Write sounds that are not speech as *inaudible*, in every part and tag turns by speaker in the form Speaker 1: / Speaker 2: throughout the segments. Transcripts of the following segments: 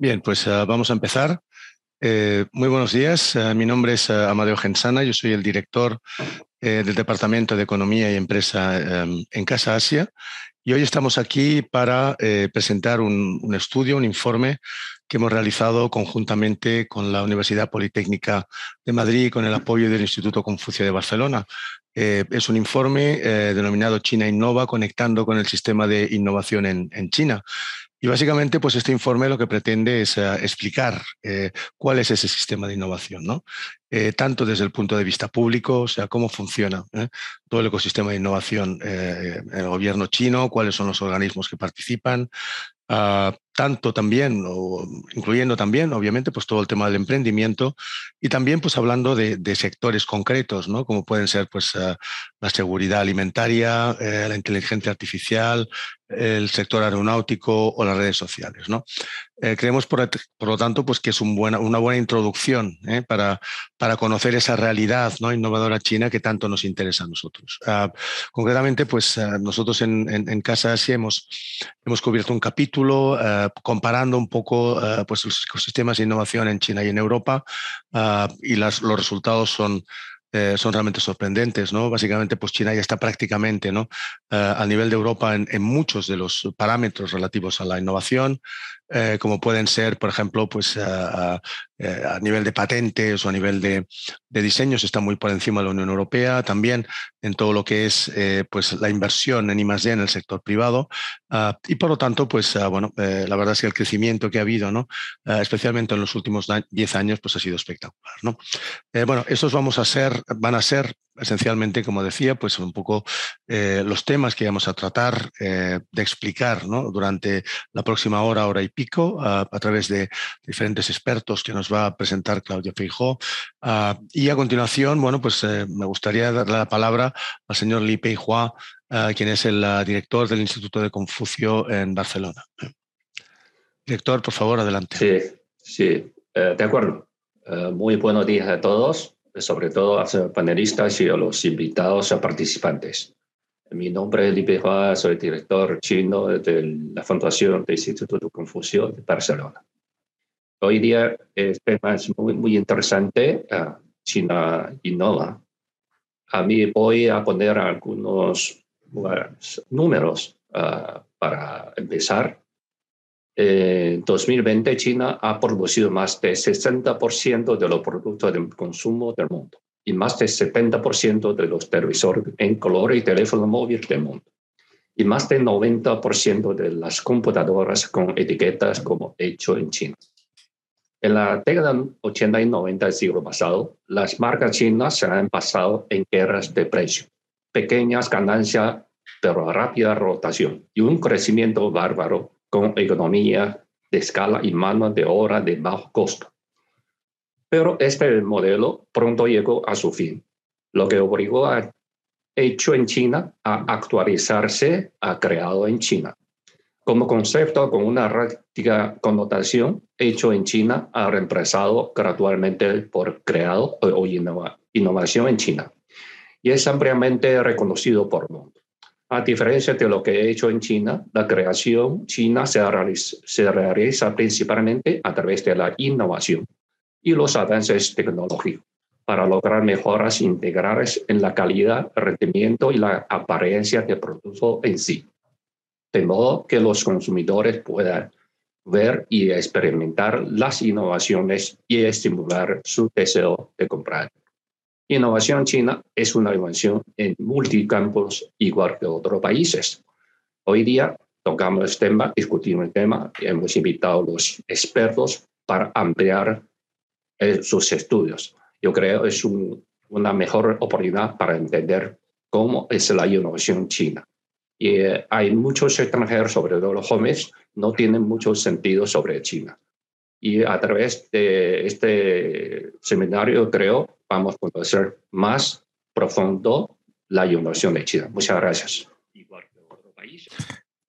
Speaker 1: Bien, pues uh, vamos a empezar. Eh, muy buenos días. Uh, mi nombre es uh, Amadeo Gensana. Yo soy el director eh, del Departamento de Economía y Empresa um, en Casa Asia. Y hoy estamos aquí para eh, presentar un, un, estudio, un informe que hemos realizado conjuntamente con la Universidad Politécnica de Madrid y con el apoyo del Instituto Confucio de Barcelona. Eh, es un informe eh, denominado China Innova, conectando con el sistema de innovación en, en China. Y básicamente, pues este informe lo que pretende es uh, explicar eh, cuál es ese sistema de innovación, ¿no? Eh, tanto desde el punto de vista público, o sea, cómo funciona ¿eh? todo el ecosistema de innovación en el gobierno chino, cuáles son los organismos que participan, Uh, tanto también, o incluyendo también, obviamente, pues todo el tema del emprendimiento y también, pues hablando de, sectores concretos, ¿no? Como pueden ser, pues, uh, la seguridad alimentaria, eh, la inteligencia artificial, el sector aeronáutico o las redes sociales, ¿no? Eh, creemos, por, por, lo tanto, pues que es un buena, una buena introducción ¿eh? para, para conocer esa realidad ¿no? innovadora china que tanto nos interesa a nosotros. Uh, concretamente, pues uh, nosotros en, en, en, Casa Asia hemos, hemos cubierto un capítulo uh, comparando un poco pues los ecosistemas de innovación en China y en Europa y las, los resultados son eh, son realmente sorprendentes, ¿no? Básicamente, pues China ya está prácticamente, ¿no? Uh, al nivel de Europa en, en, muchos de los parámetros relativos a la innovación, eh, como pueden ser, por ejemplo, pues a, eh, nivel de patentes o a nivel de, diseños, está muy por encima de la Unión Europea, también en todo lo que es eh, pues la inversión en I+D en el sector privado uh, y por lo tanto, pues uh, bueno, la verdad es que el crecimiento que ha habido, ¿no? Uh, especialmente en los últimos 10 años, pues ha sido espectacular, ¿no? Bueno, estos vamos a ser, van a ser esencialmente, como decía, pues un poco eh, los temas que vamos a tratar eh, de explicar durante la próxima hora, hora y pico, a través de diferentes expertos que nos va a presentar Claudio Feijó. Uh, y a continuación, bueno, pues eh, me gustaría darle la palabra al señor Li Peihua, uh, quien es el director del Instituto de Confucio en Barcelona. Director, por favor, adelante.
Speaker 2: Sí, sí, de acuerdo. Muy buenos días a todos sobre todo a los panelistas y a los invitados a participantes. Mi nombre es Li Peihua, soy director chino de la Fundación del Instituto de Confucio de Barcelona. Hoy día este tema es muy, muy interesante, uh, China Innova. A mí voy a poner algunos números uh, para empezar. En 2020, China ha producido más del 60% de los productos de consumo del mundo y más del 70% de los televisores en color y teléfono móvil del mundo y más del 90% de las computadoras con etiquetas como hecho en China. En la década 80 y 90 del siglo pasado, las marcas chinas se han pasado en guerras de precio, pequeñas ganancias pero rápida rotación y un crecimiento bárbaro con economía de escala y mano de obra de bajo costo. Pero este modelo pronto llegó a su fin, lo que obligó a hecho en China a actualizarse a creado en China. Como concepto con una práctica connotación, hecho en China ha reemplazado gradualmente por creado o innovación en China y es ampliamente reconocido por el mundo. A diferencia de lo que he hecho en China, la creación china se realiza, se principalmente a través de la innovación y los avances tecnológicos para lograr mejoras integrales en la calidad, rendimiento y la apariencia del producto en sí, de modo que los consumidores puedan ver y experimentar las innovaciones y estimular su deseo de comprar. Innovación china es una innovación en multicampos igual que otros países. Hoy día tocamos este tema, discutimos el tema y hemos invitado a los expertos para ampliar eh, sus estudios. Yo creo que es un, una mejor oportunidad para entender cómo es la innovación china. Y eh, hay muchos extranjeros, sobre todo los jóvenes, no tienen mucho sentido sobre China. Y a través de este seminario, creo, vamos a conocer más profundo la innovación de China. Muchas gracias.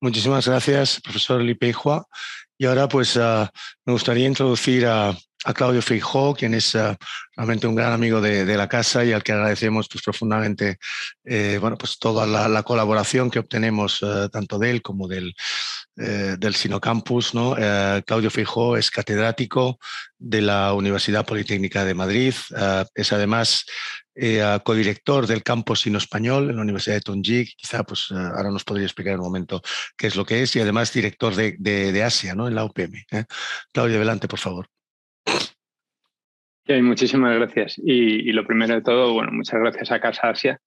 Speaker 1: Muchísimas gracias, profesor Li Peihua. Y ahora, pues, uh, me gustaría introducir a, a Claudio Feijó, quien es uh, realmente un gran amigo de, la casa y al que agradecemos pues, profundamente eh, bueno, pues, toda la, la, colaboración que obtenemos uh, tanto de él como del, eh, del Sinocampus. ¿no? Eh, Claudio Feijó es catedrático de la Universidad Politécnica de Madrid, es además codirector del campus sino-español en la Universidad de Tonji, quizá pues, ahora nos podría explicar en un momento qué es lo que es, y además director de, de, de Asia ¿no? en la UPM. Claudio, adelante, por favor.
Speaker 3: Muchísimas gracias. Y, lo primero de todo, bueno, muchas gracias a Casa Asia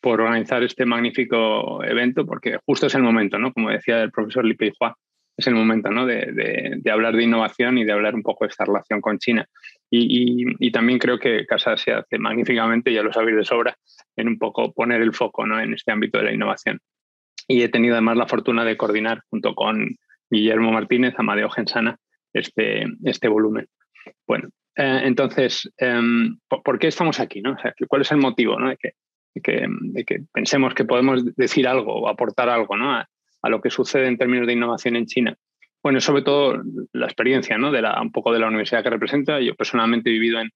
Speaker 3: por organizar este magnífico evento, porque justo es el momento, ¿no? Como decía el profesor Li Hua, es el momento, ¿no? De, de, hablar de innovación y de hablar un poco de esta relación con China. Y, también creo que Casa Asia hace magníficamente, ya lo sabéis de sobra, en un poco poner el foco, ¿no? En este ámbito de la innovación. Y he tenido además la fortuna de coordinar junto con Guillermo Martínez, Amadeo Gensana, este, este volumen. Bueno, eh, entonces, eh, ¿por qué estamos aquí? ¿no? O sea, ¿Cuál es el motivo ¿no? de, que, de, que, pensemos que podemos decir algo o aportar algo ¿no? a, lo que sucede en términos de innovación en China? Bueno, sobre todo la experiencia ¿no? de la, un poco de la universidad que representa. Yo personalmente he vivido en,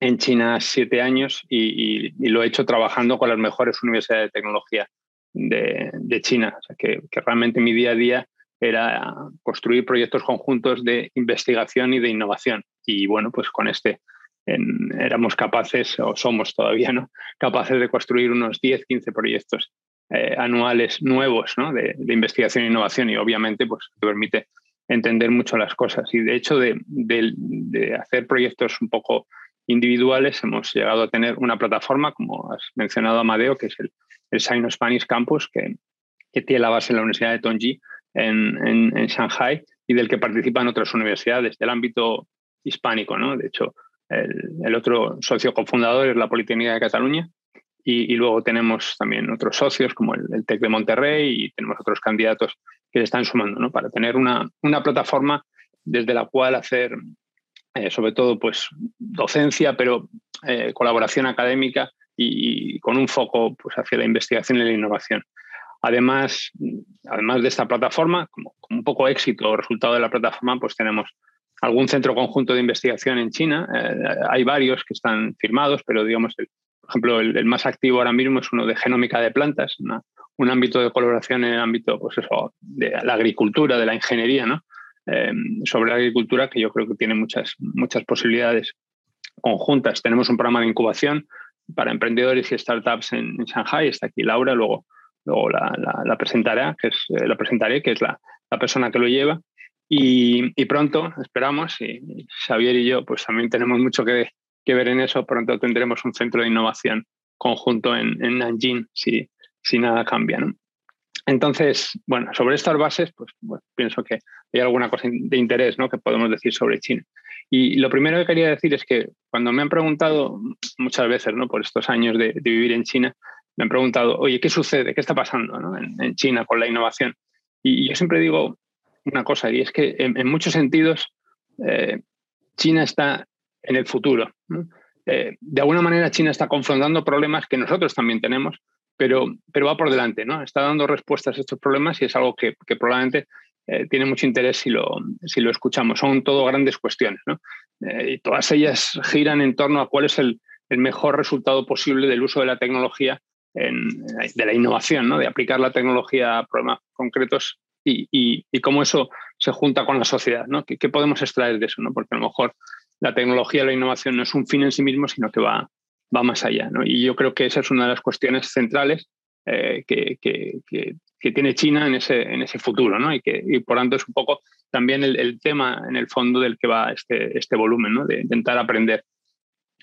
Speaker 3: en China siete años y, lo he hecho trabajando con las mejores universidades de tecnología de, de China. O sea, que, que realmente mi día a día era construir proyectos conjuntos de investigación y de innovación. Y bueno, pues con este éramos capaces, o somos todavía, ¿no? Capaces de construir unos 10, 15 proyectos eh, anuales nuevos ¿no? de, investigación e innovación y obviamente pues te permite entender mucho las cosas. Y de hecho de, de, hacer proyectos un poco individuales hemos llegado a tener una plataforma, como has mencionado Amadeo, que es el, el Sino Spanish Campus, que, que tiene la base en la Universidad de Tongji, en, en, en, Shanghai y del que participan otras universidades del ámbito hispánico. ¿no? De hecho, el, el otro socio cofundador es la Politécnica de Cataluña y, y, luego tenemos también otros socios como el, el, TEC de Monterrey y tenemos otros candidatos que se están sumando ¿no? para tener una, una plataforma desde la cual hacer eh, sobre todo pues docencia, pero eh, colaboración académica y, y, con un foco pues, hacia la investigación y la innovación. Además, además de esta plataforma, como, un poco éxito o resultado de la plataforma, pues tenemos algún centro conjunto de investigación en China. Eh, hay varios que están firmados, pero digamos, por ejemplo, el, más activo ahora mismo es uno de genómica de plantas, un ámbito de colaboración en el ámbito pues de la agricultura, de la ingeniería. Eh, sobre la agricultura que yo creo que tiene muchas, muchas posibilidades conjuntas. Tenemos un programa de incubación para emprendedores y startups en, en Shanghai, está aquí Laura, luego luego la, la, la presentaré, que es, eh, la presentaré, que es la, la, persona que lo lleva. Y, y pronto, esperamos, y, Xavier y yo, pues también tenemos mucho que, que, ver en eso, pronto tendremos un centro de innovación conjunto en, en Nanjing, si, si nada cambia. ¿no? Entonces, bueno, sobre estas bases, pues bueno, pienso que hay alguna cosa de interés ¿no? que podemos decir sobre China. Y lo primero que quería decir es que cuando me han preguntado muchas veces ¿no? por estos años de, de vivir en China, me han preguntado, oye, ¿qué sucede? ¿Qué está pasando en, China con la innovación? Y, yo siempre digo una cosa, y es que en, muchos sentidos eh, China está en el futuro. Eh, de alguna manera China está confrontando problemas que nosotros también tenemos, pero, pero va por delante, ¿no? Está dando respuestas a estos problemas y es algo que, probablemente eh, tiene mucho interés si lo, si lo escuchamos. Son todo grandes cuestiones, ¿no? Y todas ellas giran en torno a cuál es el mejor resultado posible del uso de la tecnología en, de la innovación, ¿no? de aplicar la tecnología a problemas concretos y, y, cómo eso se junta con la sociedad. ¿no? ¿Qué, ¿Qué, podemos extraer de eso? ¿no? Porque a lo mejor la tecnología, la innovación no es un fin en sí mismo, sino que va, va más allá. ¿no? Y yo creo que esa es una de las cuestiones centrales eh, que, que, que, tiene China en ese, en ese futuro. ¿no? Y por tanto es un poco también el, el, tema en el fondo del que va este, este volumen, ¿no? de intentar aprender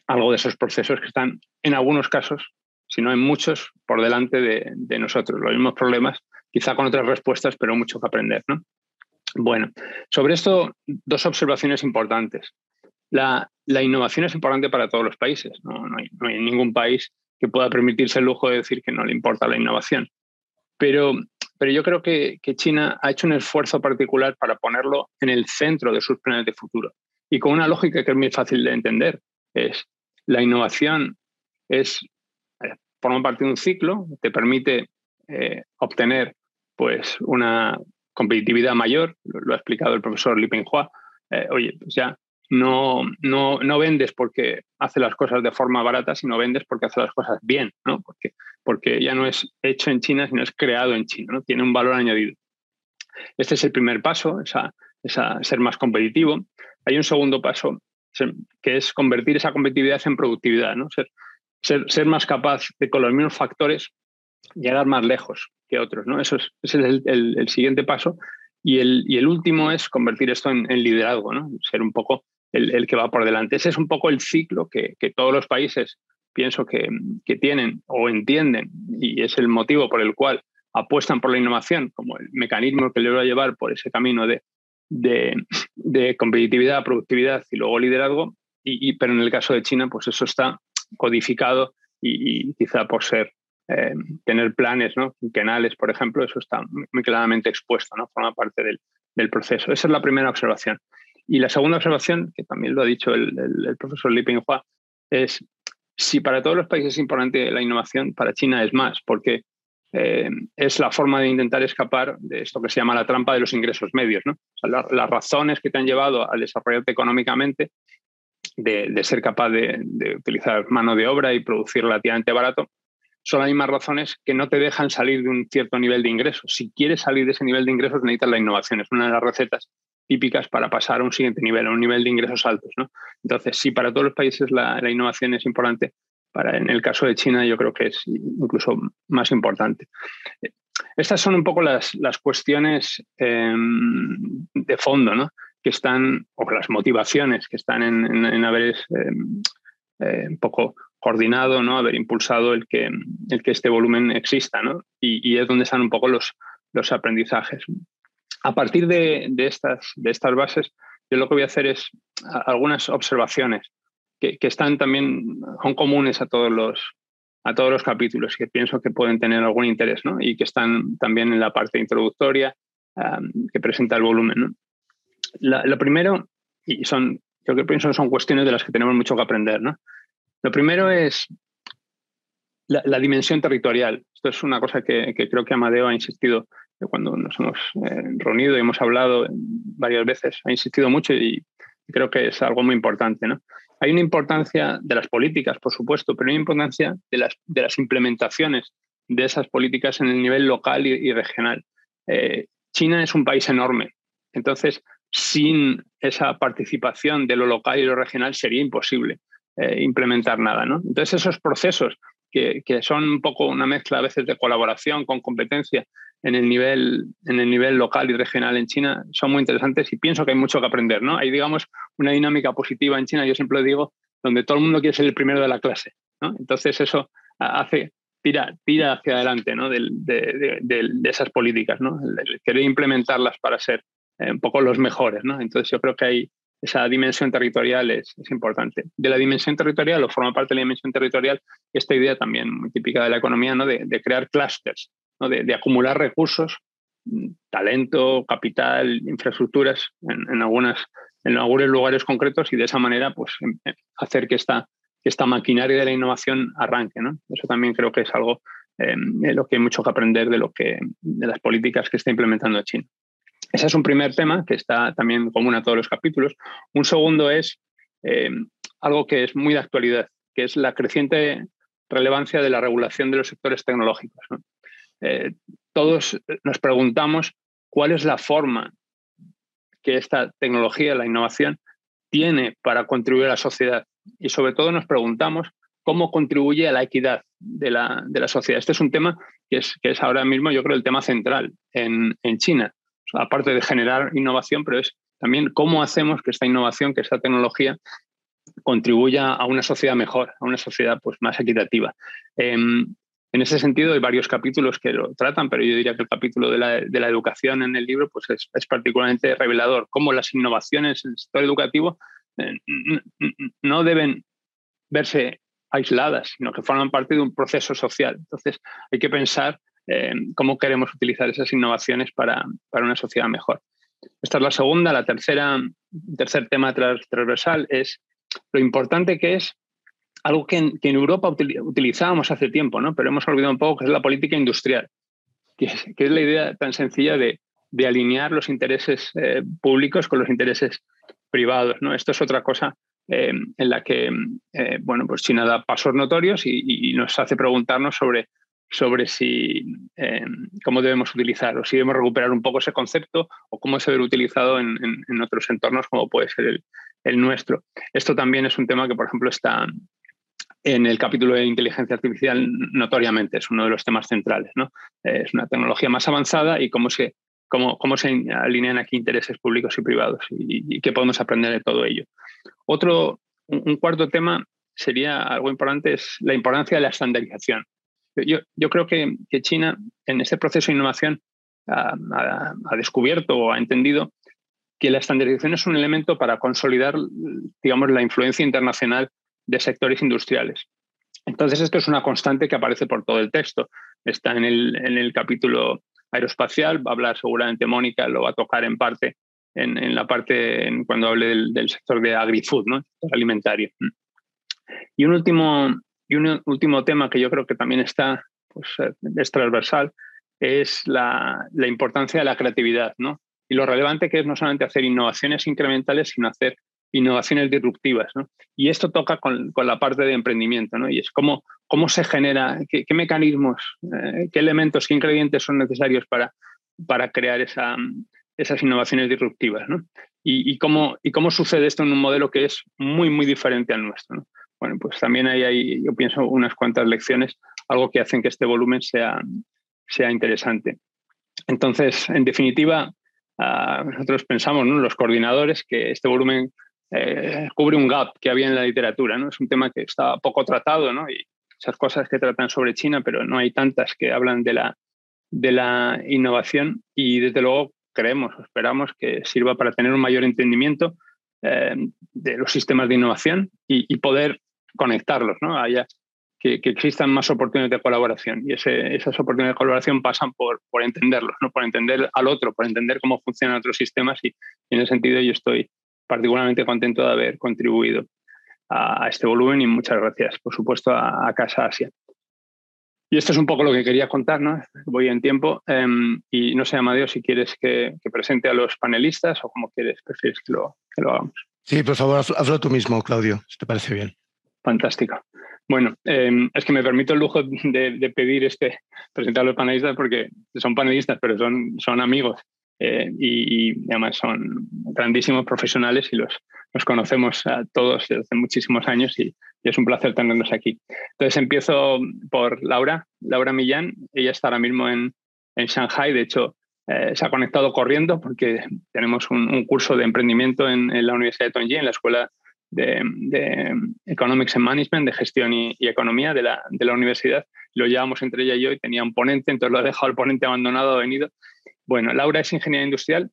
Speaker 3: algo de esos procesos que están en algunos casos sino en muchos por delante de, nosotros. Los mismos problemas, quizá con otras respuestas, pero mucho que aprender. ¿no? Bueno, sobre esto, dos observaciones importantes. La, la innovación es importante para todos los países. ¿no? No, hay, no, hay, ningún país que pueda permitirse el lujo de decir que no le importa la innovación. Pero, pero yo creo que, que China ha hecho un esfuerzo particular para ponerlo en el centro de sus planes de futuro. Y con una lógica que es muy fácil de entender. Es la innovación es forma parte de un ciclo, te permite eh, obtener pues, una competitividad mayor, lo, lo, ha explicado el profesor Li Penghua. Eh, oye, pues ya no, no, no, vendes porque hace las cosas de forma barata, sino vendes porque hace las cosas bien, ¿no? Porque, porque ya no es hecho en China, sino es creado en China, ¿no? Tiene un valor añadido. Este es el primer paso, esa, esa, ser más competitivo. Hay un segundo paso que es convertir esa competitividad en productividad, ¿no? Ser, ser, más capaz de con los mismos factores llegar más lejos que otros, ¿no? Eso es, ese es el, siguiente paso. Y el, y último es convertir esto en, liderazgo, ¿no? Ser un poco el, que va por delante. Ese es un poco el ciclo que, todos los países pienso que, tienen o entienden y es el motivo por el cual apuestan por la innovación como el mecanismo que le va a llevar por ese camino de, competitividad, productividad y luego liderazgo. Y, pero en el caso de China, pues eso está codificado y, quizá por ser eh, tener planes ¿no? quinquenales, por ejemplo, eso está muy claramente expuesto, ¿no? forma parte del, del proceso. Esa es la primera observación. Y la segunda observación, que también lo ha dicho el, profesor Li Pinghua, es si para todos los países es importante la innovación, para China es más, porque eh, es la forma de intentar escapar de esto que se llama la trampa de los ingresos medios. ¿no? las razones que te han llevado al desarrollarte económicamente, de, ser capaz de, utilizar mano de obra y producir relativamente barato, son las mismas razones que no te dejan salir de un cierto nivel de ingresos. Si quieres salir de ese nivel de ingresos, necesitas la innovación. Es una de las recetas típicas para pasar a un siguiente nivel, a un nivel de ingresos altos. ¿no? Entonces, sí, para todos los países la, innovación es importante. Para, en el caso de China, yo creo que es incluso más importante. Estas son un poco las, las cuestiones em, de fondo, ¿no? Que están, o las motivaciones que están en, haber em, eh, un poco coordinado, ¿no? haber impulsado el que, el que este volumen exista. ¿no? Y, y, es donde están un poco los, los aprendizajes. A partir de, estas, de estas bases, yo lo que voy a hacer es algunas observaciones que, están también, son comunes a todos los, a todos los capítulos que pienso que pueden tener algún interés ¿no? y que están también en la parte introductoria que presenta el volumen. Lo primero, y son, yo que pienso son cuestiones de las que tenemos mucho que aprender. ¿no? Lo primero es la, dimensión territorial. Esto es una cosa que, que creo que Amadeo ha insistido cuando nos hemos eh, reunido y hemos hablado varias veces, ha insistido mucho y creo que es algo muy importante. ¿no? Hay una importancia de las políticas, por supuesto, pero hay una importancia de las, de las implementaciones de esas políticas en el nivel local y, regional. Eh, China es un país enorme, entonces sin esa participación de lo local y lo regional sería imposible eh, implementar nada. ¿no? Entonces esos procesos que, que, son un poco una mezcla a veces de colaboración con competencia en el nivel, en el nivel local y regional en China son muy interesantes y pienso que hay mucho que aprender. ¿no? Hay, digamos, una dinámica positiva en China, yo siempre digo, donde todo el mundo quiere ser el primero de la clase. ¿no? Entonces eso hace, tira, tira hacia adelante ¿no? de, de, de, esas políticas, ¿no? Querer implementarlas para ser un poco los mejores. ¿no? Entonces yo creo que hay, esa dimensión territorial es, importante. De la dimensión territorial, o forma parte de la dimensión territorial, esta idea también muy típica de la economía, ¿no? de, de crear clústeres, de, acumular recursos, talento, capital, infraestructuras en, algunas, en algunos lugares concretos y de esa manera pues, em, em, hacer que esta, esta maquinaria de la innovación arranque. ¿no? Eso también creo que es algo em, en lo que hay mucho que aprender de, lo que, de las políticas que está implementando China. Ese es un primer tema que está también común a todos los capítulos. Un segundo es algo que es muy de actualidad, que es la creciente relevancia de la regulación de los sectores tecnológicos. ¿no? Eh, todos nos preguntamos cuál es la forma que esta tecnología, la innovación, tiene para contribuir a la sociedad. Y sobre todo nos preguntamos cómo contribuye a la equidad de la, de la sociedad. Este es un tema que es, que es, ahora mismo, yo creo, el tema central en, en China. Aparte de generar innovación, pero es también cómo hacemos que esta innovación, que esta tecnología, contribuya a una sociedad mejor, a una sociedad pues, más equitativa. Em, en ese sentido, hay varios capítulos que lo tratan, pero yo diría que el capítulo de la, educación en el libro pues es, particularmente revelador, cómo las innovaciones en el sector educativo eh, no deben verse aisladas, sino que forman parte de un proceso social. Entonces, hay que pensar cómo queremos utilizar esas innovaciones para, una sociedad mejor. Esta es la segunda. La tercera, tercer tema transversal es lo importante que es algo que en, Europa utilizábamos hace tiempo, ¿no? pero hemos olvidado un poco, que es la política industrial, que es, la idea tan sencilla de, alinear los intereses eh, públicos con los intereses privados. ¿no? Esto es otra cosa en la que bueno, pues China da pasos notorios y, nos hace preguntarnos sobre, sobre si, cómo debemos utilizar o si debemos recuperar un poco ese concepto o cómo se debe utilizado en, en, otros entornos como puede ser el, el, nuestro. Esto también es un tema que, por ejemplo, está en el capítulo de inteligencia artificial notoriamente es uno de los temas centrales. ¿no? Es una tecnología más avanzada y cómo se, cómo, cómo se alinean aquí intereses públicos y privados y, qué podemos aprender de todo ello. Otro, un, cuarto tema sería algo importante, es la importancia de la estandarización. Yo, yo creo que, que, China en este proceso de innovación ha, ha descubierto o ha entendido que la estandarización es un elemento para consolidar, digamos, la influencia internacional de sectores industriales. Entonces, esto es una constante que aparece por todo el texto. Está en el, en el capítulo aeroespacial, va a hablar seguramente Mónica, lo va a tocar en parte, en, la parte en, cuando hable del, sector de agri-food, ¿no? alimentario. Y un, último, y un último tema que yo creo que también está, pues, eh, es transversal, es la, la importancia de la creatividad, ¿no? Y lo relevante que es no solamente hacer innovaciones incrementales, sino hacer innovaciones disruptivas. ¿no? Y esto toca con, con, la parte de emprendimiento, ¿no? y es cómo, cómo se genera, qué, mecanismos, eh, qué elementos, qué ingredientes son necesarios para, para crear esa, esas innovaciones disruptivas. ¿no? Y, y, cómo, y cómo sucede esto en un modelo que es muy, muy diferente al nuestro. ¿no? Bueno, pues también hay, hay, yo pienso, unas cuantas lecciones, algo que hacen que este volumen sea, sea interesante. Entonces, en definitiva, uh, nosotros pensamos, los coordinadores, que este volumen eh, cubre un gap que había en la literatura. ¿no? Es un tema que está poco tratado ¿no? y esas cosas que tratan sobre China, pero no hay tantas que hablan de la, de la innovación y desde luego creemos, esperamos que sirva para tener un mayor entendimiento eh, de los sistemas de innovación y, poder conectarlos, ¿no? Haya, que, existan más oportunidades de colaboración y esas oportunidades de colaboración pasan por, entenderlos, por entender al otro, por entender cómo funcionan otros sistemas y, y en ese sentido yo estoy particularmente contento de haber contribuido a, este volumen y muchas gracias, por supuesto, a, Casa Asia. Y esto es un poco lo que quería contar, ¿no? Voy en tiempo. Em, y no sé, Amadeo, si quieres que, presente a los panelistas o como quieres, prefieres que lo, que lo hagamos.
Speaker 1: Sí, por favor, hazlo tú mismo, Claudio, si te parece bien.
Speaker 3: Fantástico. Bueno, em, es que me permito el lujo de, pedir este, presentar a los panelistas porque son panelistas, pero son, son amigos eh, y, además son grandísimos profesionales y los, los conocemos a todos desde hace muchísimos años y, es un placer tenerlos aquí. Entonces empiezo por Laura, Laura Millán, ella está ahora mismo en, en Shanghai, de hecho eh, se ha conectado corriendo porque tenemos un, curso de emprendimiento en, la Universidad de Tongji, en la Escuela de, de, Economics and Management, de Gestión y, Economía de la, de la, universidad. Lo llevamos entre ella y yo y tenía un ponente, entonces lo ha dejado el ponente abandonado, ha venido bueno, Laura es ingeniera industrial,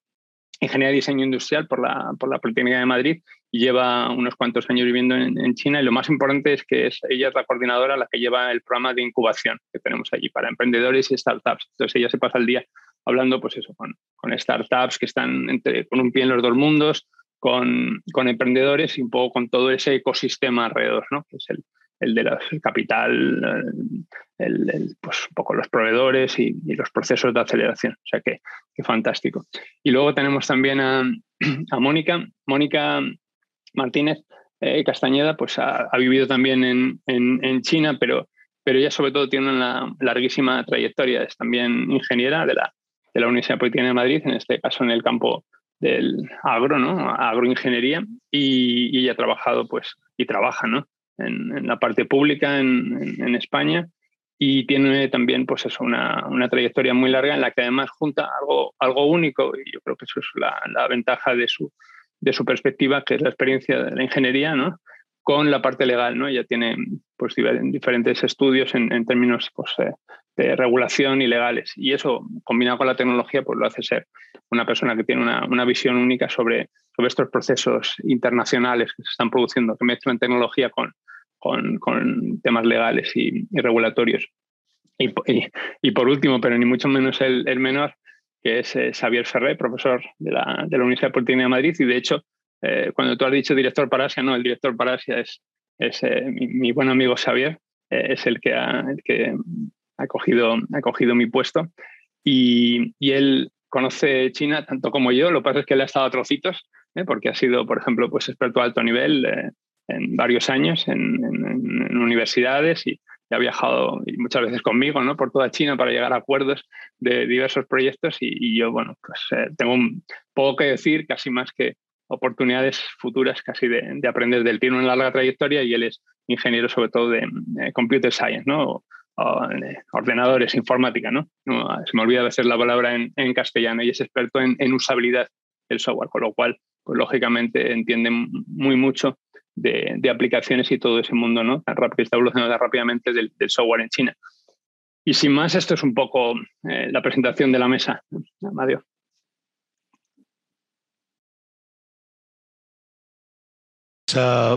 Speaker 3: ingeniera de diseño industrial por la, por la Politécnica de Madrid y lleva unos cuantos años viviendo en, China. Y lo más importante es que es, ella es la coordinadora la que lleva el programa de incubación que tenemos allí para emprendedores y startups. Entonces ella se pasa el día hablando, pues eso, con, con startups que están entre, con un pie en los dos mundos, con, con, emprendedores y un poco con todo ese ecosistema alrededor, ¿no? Que es el, el de la capital, el, pues un poco los proveedores y, los procesos de aceleración. O sea que, fantástico. Y luego tenemos también a, a Mónica. Mónica Martínez eh, Castañeda pues ha, vivido también en, en, China, pero, pero ella sobre todo tiene una larguísima trayectoria. Es también ingeniera de la, de la Universidad Politécnica de Madrid, en este caso en el campo del agro, ¿no? agroingeniería, y, y ella ha trabajado pues, y trabaja ¿no? en, la parte pública en, España y tiene también pues eso, una, una, trayectoria muy larga en la que además junta algo, algo único y yo creo que eso es la, ventaja de su, de su perspectiva, que es la experiencia de la ingeniería, ¿no? con la parte legal. ¿no? Ella tiene pues, diferentes estudios en, en términos pues, eh, de regulación y legales. Y eso, combinado con la tecnología, pues lo hace ser una persona que tiene una, una visión única sobre, sobre estos procesos internacionales que se están produciendo, que mezclan tecnología con, con, temas legales y, regulatorios. Y, y, por último, pero ni mucho menos el, el menor, que es eh, Xavier Ferré, profesor de la, de la Universidad Politécnica de Madrid. Y de hecho, eh, cuando tú has dicho director para Asia, no, el director para Asia es, es eh, mi, buen amigo Xavier, es el que, ha, el que ha, cogido, ha cogido mi puesto. Y, y él conoce China tanto como yo, lo que pasa es que él ha estado a trocitos, ¿eh? porque ha sido, por ejemplo, pues experto a alto nivel eh, en varios años en, universidades y, ha viajado muchas veces conmigo ¿no? por toda China para llegar a acuerdos de diversos proyectos y, yo, bueno, pues eh, tengo poco que decir, casi más que oportunidades futuras casi de, aprender del Tiene una larga trayectoria y él es ingeniero sobre todo de, computer science, ¿no? Ordenadores, informática, ¿no? Se me olvida de hacer la palabra en, castellano y es experto en, usabilidad del software, con lo cual, pues lógicamente entiende muy mucho de, aplicaciones y todo ese mundo, ¿no? Tan está evolucionando rápidamente del, software en China. Y sin más, esto es un poco eh, la presentación de la mesa.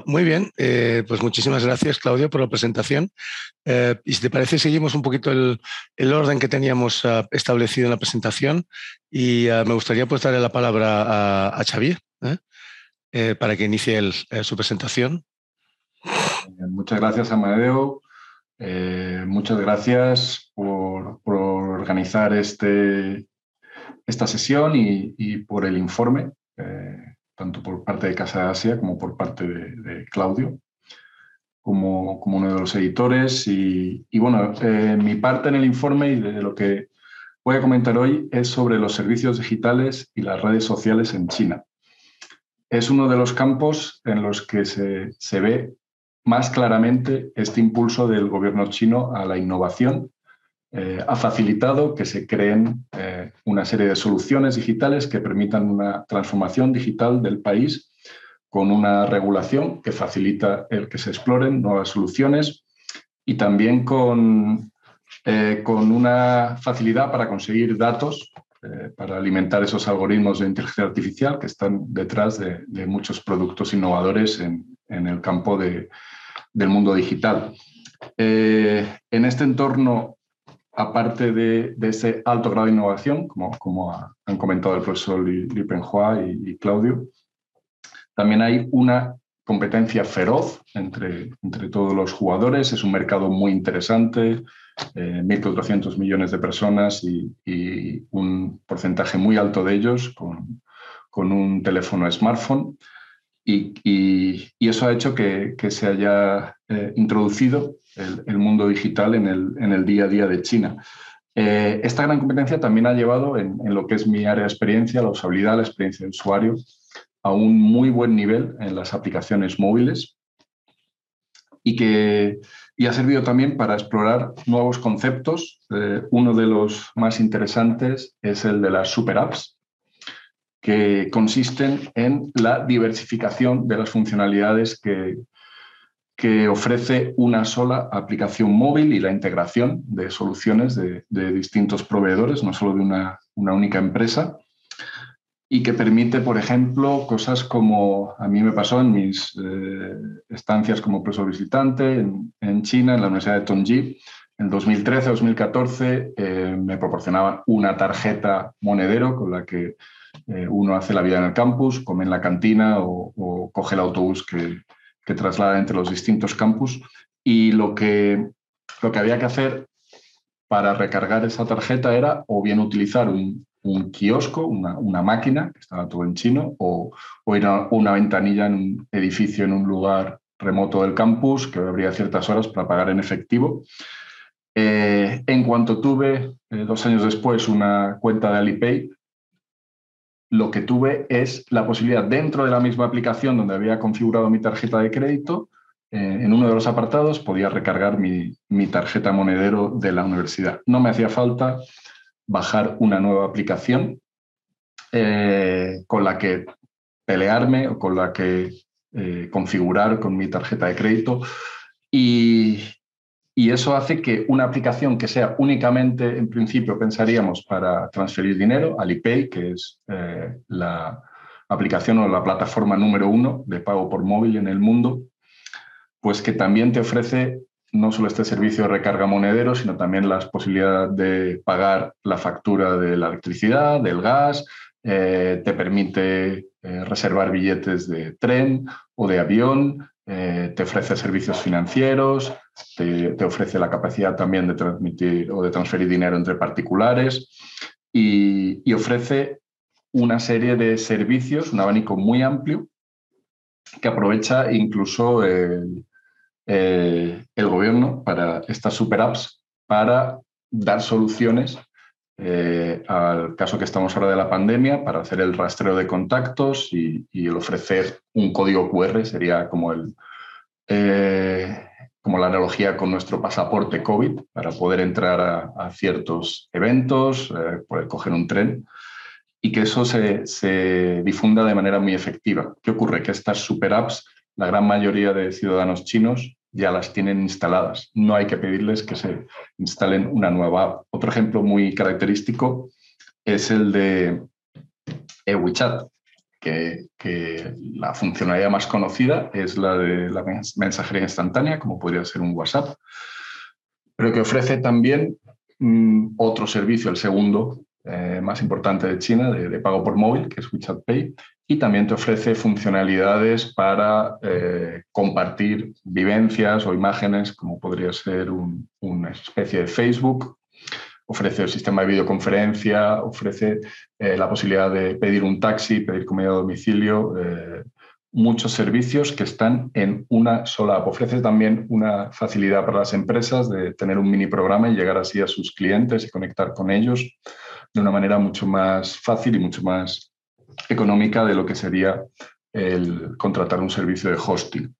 Speaker 1: Muy bien, eh, pues muchísimas gracias Claudio por la presentación. Eh, y si te parece, seguimos un poquito el, orden que teníamos ah, establecido en la presentación y ah, me gustaría pues darle la palabra a, Xavier ¿eh? para que inicie su presentación.
Speaker 4: Muchas gracias, Amadeo. muchas gracias por, organizar este, esta sesión y por el informe tanto por parte de Casa de Asia como por parte de, Claudio, como, como, uno de los editores. Y, bueno, eh, mi parte en el informe y de lo que voy a comentar hoy es sobre los servicios digitales y las redes sociales en China. Es uno de los campos en los que se, se ve más claramente este impulso del gobierno chino a la innovación eh, ha facilitado que se creen eh, una serie de soluciones digitales que permitan una transformación digital del país con una regulación que facilita el que se exploren nuevas soluciones y también con, eh, con una facilidad para conseguir datos para alimentar esos algoritmos de inteligencia artificial que están detrás de, muchos productos innovadores en, el campo del mundo digital. en este entorno aparte de, ese alto grado de innovación, como, han comentado el profesor Li, Penhua y, Claudio, también hay una competencia feroz entre, todos los jugadores. Es un mercado muy interesante, eh, 1.400 millones de personas y, un porcentaje muy alto de ellos con, un teléfono smartphone. Y, eso ha hecho que, que se haya eh, introducido el, mundo digital en el, día a día de China. Eh, esta gran competencia también ha llevado en, en, lo que es mi área de experiencia, la usabilidad, la experiencia de usuario, a un muy buen nivel en las aplicaciones móviles y que y ha servido también para explorar nuevos conceptos. Eh, uno de los más interesantes es el de las super apps, que consisten en la diversificación de las funcionalidades que, que ofrece una sola aplicación móvil y la integración de soluciones de, distintos proveedores, no solo de una, única empresa, y que permite, por ejemplo, cosas como a mí me pasó en mis eh, estancias como profesor visitante en, China, en la Universidad de Tongji. En 2013-2014 eh, me proporcionaban una tarjeta monedero con la que eh, uno hace la vida en el campus, come en la cantina o coge el autobús que, que traslada entre los distintos campus y lo que, lo que había que hacer para recargar esa tarjeta era o bien utilizar un, kiosco, una, máquina, que estaba todo en chino, o, o, ir a una ventanilla en un edificio en un lugar remoto del campus, que habría ciertas horas para pagar en efectivo. Eh, en cuanto tuve, eh, dos años después, una cuenta de Alipay, lo que tuve es la posibilidad dentro de la misma aplicación donde había configurado mi tarjeta de crédito, eh, en uno de los apartados podía recargar mi, tarjeta monedero de la universidad. No me hacía falta bajar una nueva aplicación eh, con la que pelearme o con la que eh, configurar con mi tarjeta de crédito. Y, y eso hace que una aplicación que sea únicamente, en principio, pensaríamos para transferir dinero, Alipay, que es eh, la aplicación o la plataforma número uno de pago por móvil en el mundo, pues que también te ofrece no solo este servicio de recarga monedero, sino también las posibilidades de pagar la factura de la electricidad, del gas, eh, te permite eh, reservar billetes de tren o de avión, eh, te ofrece servicios financieros, te, ofrece la capacidad también de transmitir o de transferir dinero entre particulares. y, ofrece una serie de servicios, un abanico muy amplio que aprovecha incluso el, eh, el gobierno para estas super apps para dar soluciones eh, al caso que estamos ahora de la pandemia, para hacer el rastreo de contactos y, el ofrecer un código QR, sería como, el, eh, como la analogía con nuestro pasaporte COVID, para poder entrar a, ciertos eventos, eh, poder coger un tren y que eso se, se difunda de manera muy efectiva. ¿Qué ocurre? Que estas super apps, la gran mayoría de ciudadanos chinos ya las tienen instaladas. No hay que pedirles que se instalen una nueva. Otro ejemplo muy característico es el de WeChat, que, que, la funcionalidad más conocida es la de la mensajería instantánea, como podría ser un WhatsApp, pero que ofrece también mm, otro servicio, el segundo eh, más importante de China, de, pago por móvil, que es WeChat Pay, y también te ofrece funcionalidades para eh, compartir vivencias o imágenes, como podría ser una especie de Facebook. Ofrece el sistema de videoconferencia, ofrece eh, la posibilidad de pedir un taxi, pedir comida a domicilio, muchos servicios que están en una sola app. Ofrece también una facilidad para las empresas de tener un mini programa y llegar así a sus clientes y conectar con ellos de una manera mucho más fácil y mucho más económica de lo que sería el contratar un servicio de hosting.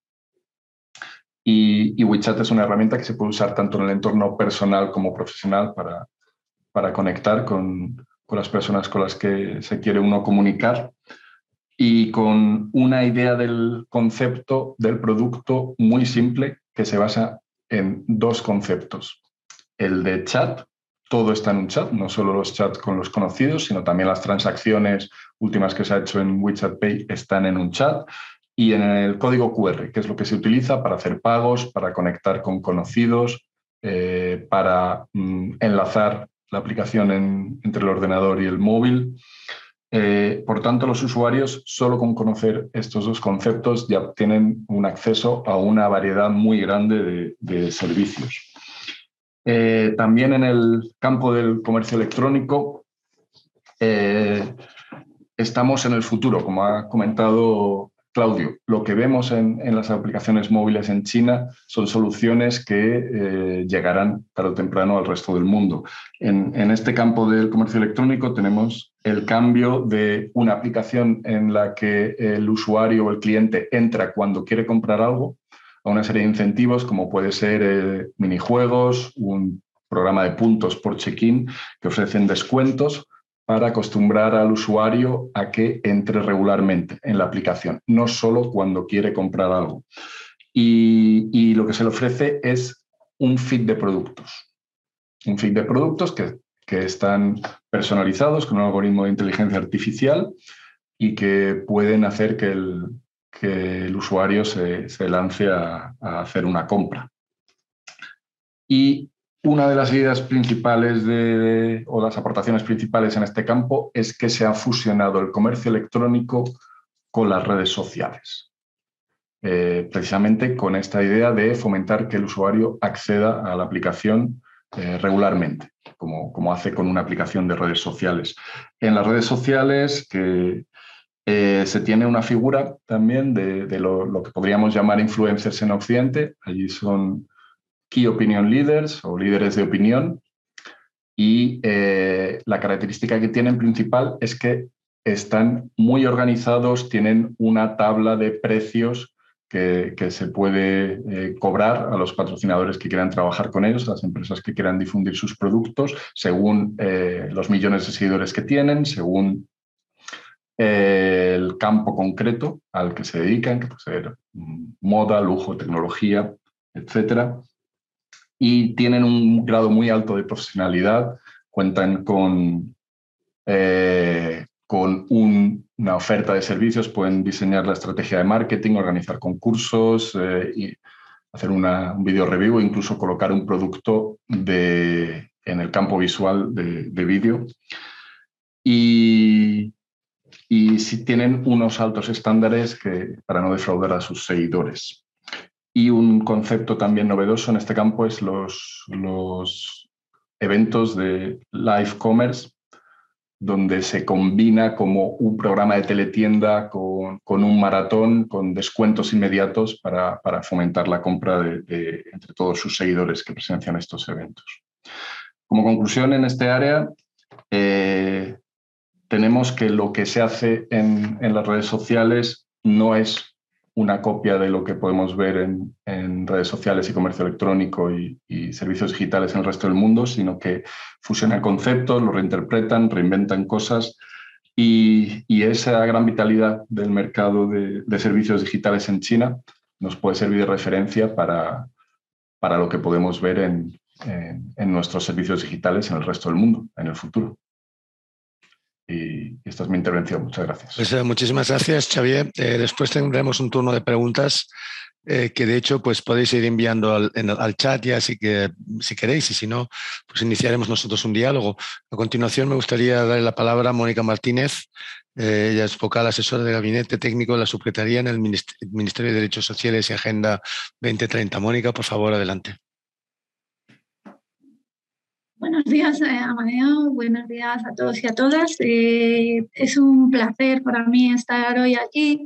Speaker 4: Y, WeChat es una herramienta que se puede usar tanto en el entorno personal como profesional para, para conectar con, con las personas con las que se quiere uno comunicar y con una idea del concepto del producto muy simple que se basa en dos conceptos. El de chat, todo está en un chat, no solo los chats con los conocidos, sino también las transacciones últimas que se ha hecho en WeChat Pay están en un chat y en el código QR, que es lo que se utiliza para hacer pagos, para conectar con conocidos, eh, para mm, enlazar la aplicación entre el ordenador y el móvil. Eh, por tanto, los usuarios, solo con conocer estos dos conceptos, ya tienen un acceso a una variedad muy grande de servicios. Eh, también en el campo del comercio electrónico eh, estamos en el futuro, como ha comentado Claudio. Lo que vemos en, las aplicaciones móviles en China son soluciones que eh, llegarán tarde o temprano al resto del mundo. En, en este campo del comercio electrónico tenemos el cambio de una aplicación en la que el usuario o el cliente entra cuando quiere comprar algo a una serie de incentivos como puede ser eh, minijuegos, un programa de puntos por check-in que ofrecen descuentos para acostumbrar al usuario a que entre regularmente en la aplicación, no solo cuando quiere comprar algo. Y, lo que se le ofrece es un feed de productos. Un feed de productos que, que están personalizados con un algoritmo de inteligencia artificial y que pueden hacer que el, que el usuario se, lance a, hacer una compra. Y una de las ideas principales o las aportaciones principales en este campo es que se ha fusionado el comercio electrónico con las redes sociales. Eh, precisamente con esta idea de fomentar que el usuario acceda a la aplicación eh, regularmente, como, como, hace con una aplicación de redes sociales. En las redes sociales, que eh, se tiene una figura también de, lo, que podríamos llamar influencers en Occidente. Allí son key opinion leaders o líderes de opinión. Y eh, la característica que tienen principal es que están muy organizados, tienen una tabla de precios que, se puede eh, cobrar a los patrocinadores que quieran trabajar con ellos, a las empresas que quieran difundir sus productos, según los millones de seguidores que tienen, según el campo concreto al que se dedican, que puede ser moda, lujo, tecnología, etcétera, y tienen un grado muy alto de profesionalidad, cuentan con, eh, con una oferta de servicios, pueden diseñar la estrategia de marketing, organizar concursos eh, y hacer una, un video review, incluso colocar un producto de, en el campo visual de, de vídeo. Y y si tienen unos altos estándares que, para no defraudar a sus seguidores. Y un concepto también novedoso en este campo es los, los eventos de live commerce, donde se combina como un programa de teletienda con, un maratón, con descuentos inmediatos para, fomentar la compra de, entre todos sus seguidores que presencian estos eventos. Como conclusión en este área, eh, tenemos que lo que se hace en, las redes sociales no es una copia de lo que podemos ver en, redes sociales y comercio electrónico y, servicios digitales en el resto del mundo, sino que fusionan conceptos, lo reinterpretan, reinventan cosas y, esa gran vitalidad del mercado de, servicios digitales en China nos puede servir de referencia para, para lo que podemos ver en, en nuestros servicios digitales en el resto del mundo en el futuro. Y esta es mi intervención. Muchas gracias.
Speaker 1: Pues, eh, muchísimas gracias, Xavier. Eh, después tendremos un turno de preguntas eh, que de hecho pues podéis ir enviando al, al, chat ya así que si queréis y si no, pues iniciaremos nosotros un diálogo. A continuación me gustaría darle la palabra a Mónica Martínez. ella es vocal asesora de gabinete técnico de la Secretaría en el Ministerio de Derechos Sociales y Agenda 2030. Mónica, por favor, adelante.
Speaker 5: Buenos días, eh, Amadeo. Buenos días a todos y a todas. Eh, es un placer para mí estar hoy aquí.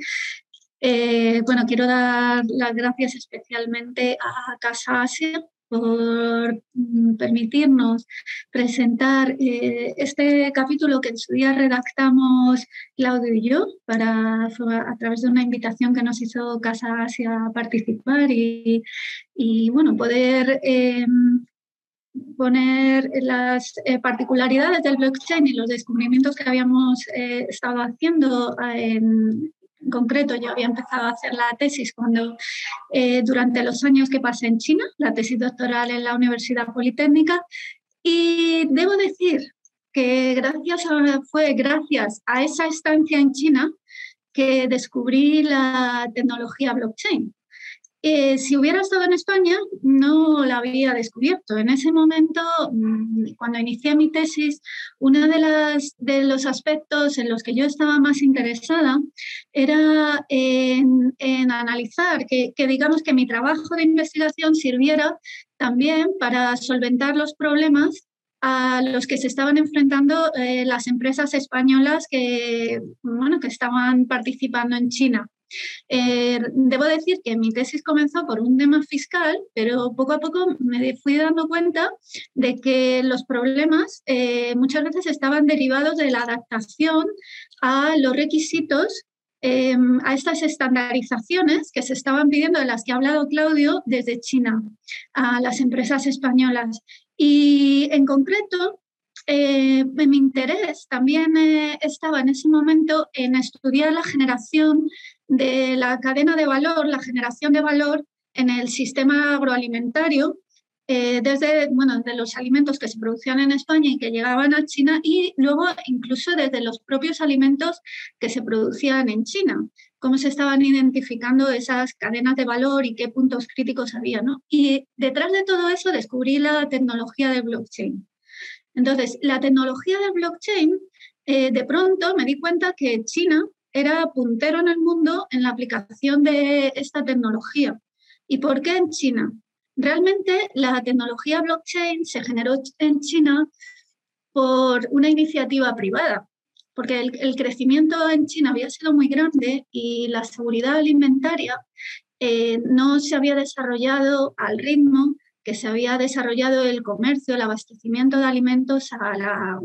Speaker 5: Eh, bueno, quiero dar las gracias especialmente a Casa Asia por mm, permitirnos presentar este capítulo que en su día redactamos Claudio y yo para, a través de una invitación que nos hizo Casa Asia a participar y, y bueno, poder poner las eh, particularidades del blockchain y los descubrimientos que habíamos eh, estado haciendo eh, en, concreto yo había empezado a hacer la tesis cuando durante los años que pasé en China, la tesis doctoral en la Universidad Politécnica y debo decir que gracias fue gracias a esa estancia en China que descubrí la tecnología blockchain. Eh, si hubiera estado en España, no la había descubierto. En ese momento, mm, cuando inicié mi tesis, uno de, los aspectos en los que yo estaba más interesada era en, analizar que, digamos, que mi trabajo de investigación sirviera también para solventar los problemas a los que se estaban enfrentando eh, las empresas españolas que, bueno, que estaban participando en China. Eh, debo decir que mi tesis comenzó por un tema fiscal, pero poco a poco me fui dando cuenta de que los problemas eh, muchas veces estaban derivados de la adaptación a los requisitos em, a estas estandarizaciones que se estaban pidiendo, de las que ha hablado Claudio, desde China a las empresas españolas. Y en concreto, eh, mi interés también estaba en ese momento en estudiar la generación de la cadena de valor, la generación de valor en el sistema agroalimentario, eh, desde bueno, de los alimentos que se producían en España y que llegaban a China y luego incluso desde los propios alimentos que se producían en China, cómo se estaban identificando esas cadenas de valor y qué puntos críticos había. ¿no? Y detrás de todo eso descubrí la tecnología de blockchain. Entonces, la tecnología de blockchain, eh, de pronto me di cuenta que China era puntero en el mundo en la aplicación de esta tecnología. ¿Y por qué en China? Realmente la tecnología blockchain se generó en China por una iniciativa privada, porque el, crecimiento en China había sido muy grande y la seguridad alimentaria eh, no se había desarrollado al ritmo que se había desarrollado el comercio, el abastecimiento de alimentos a la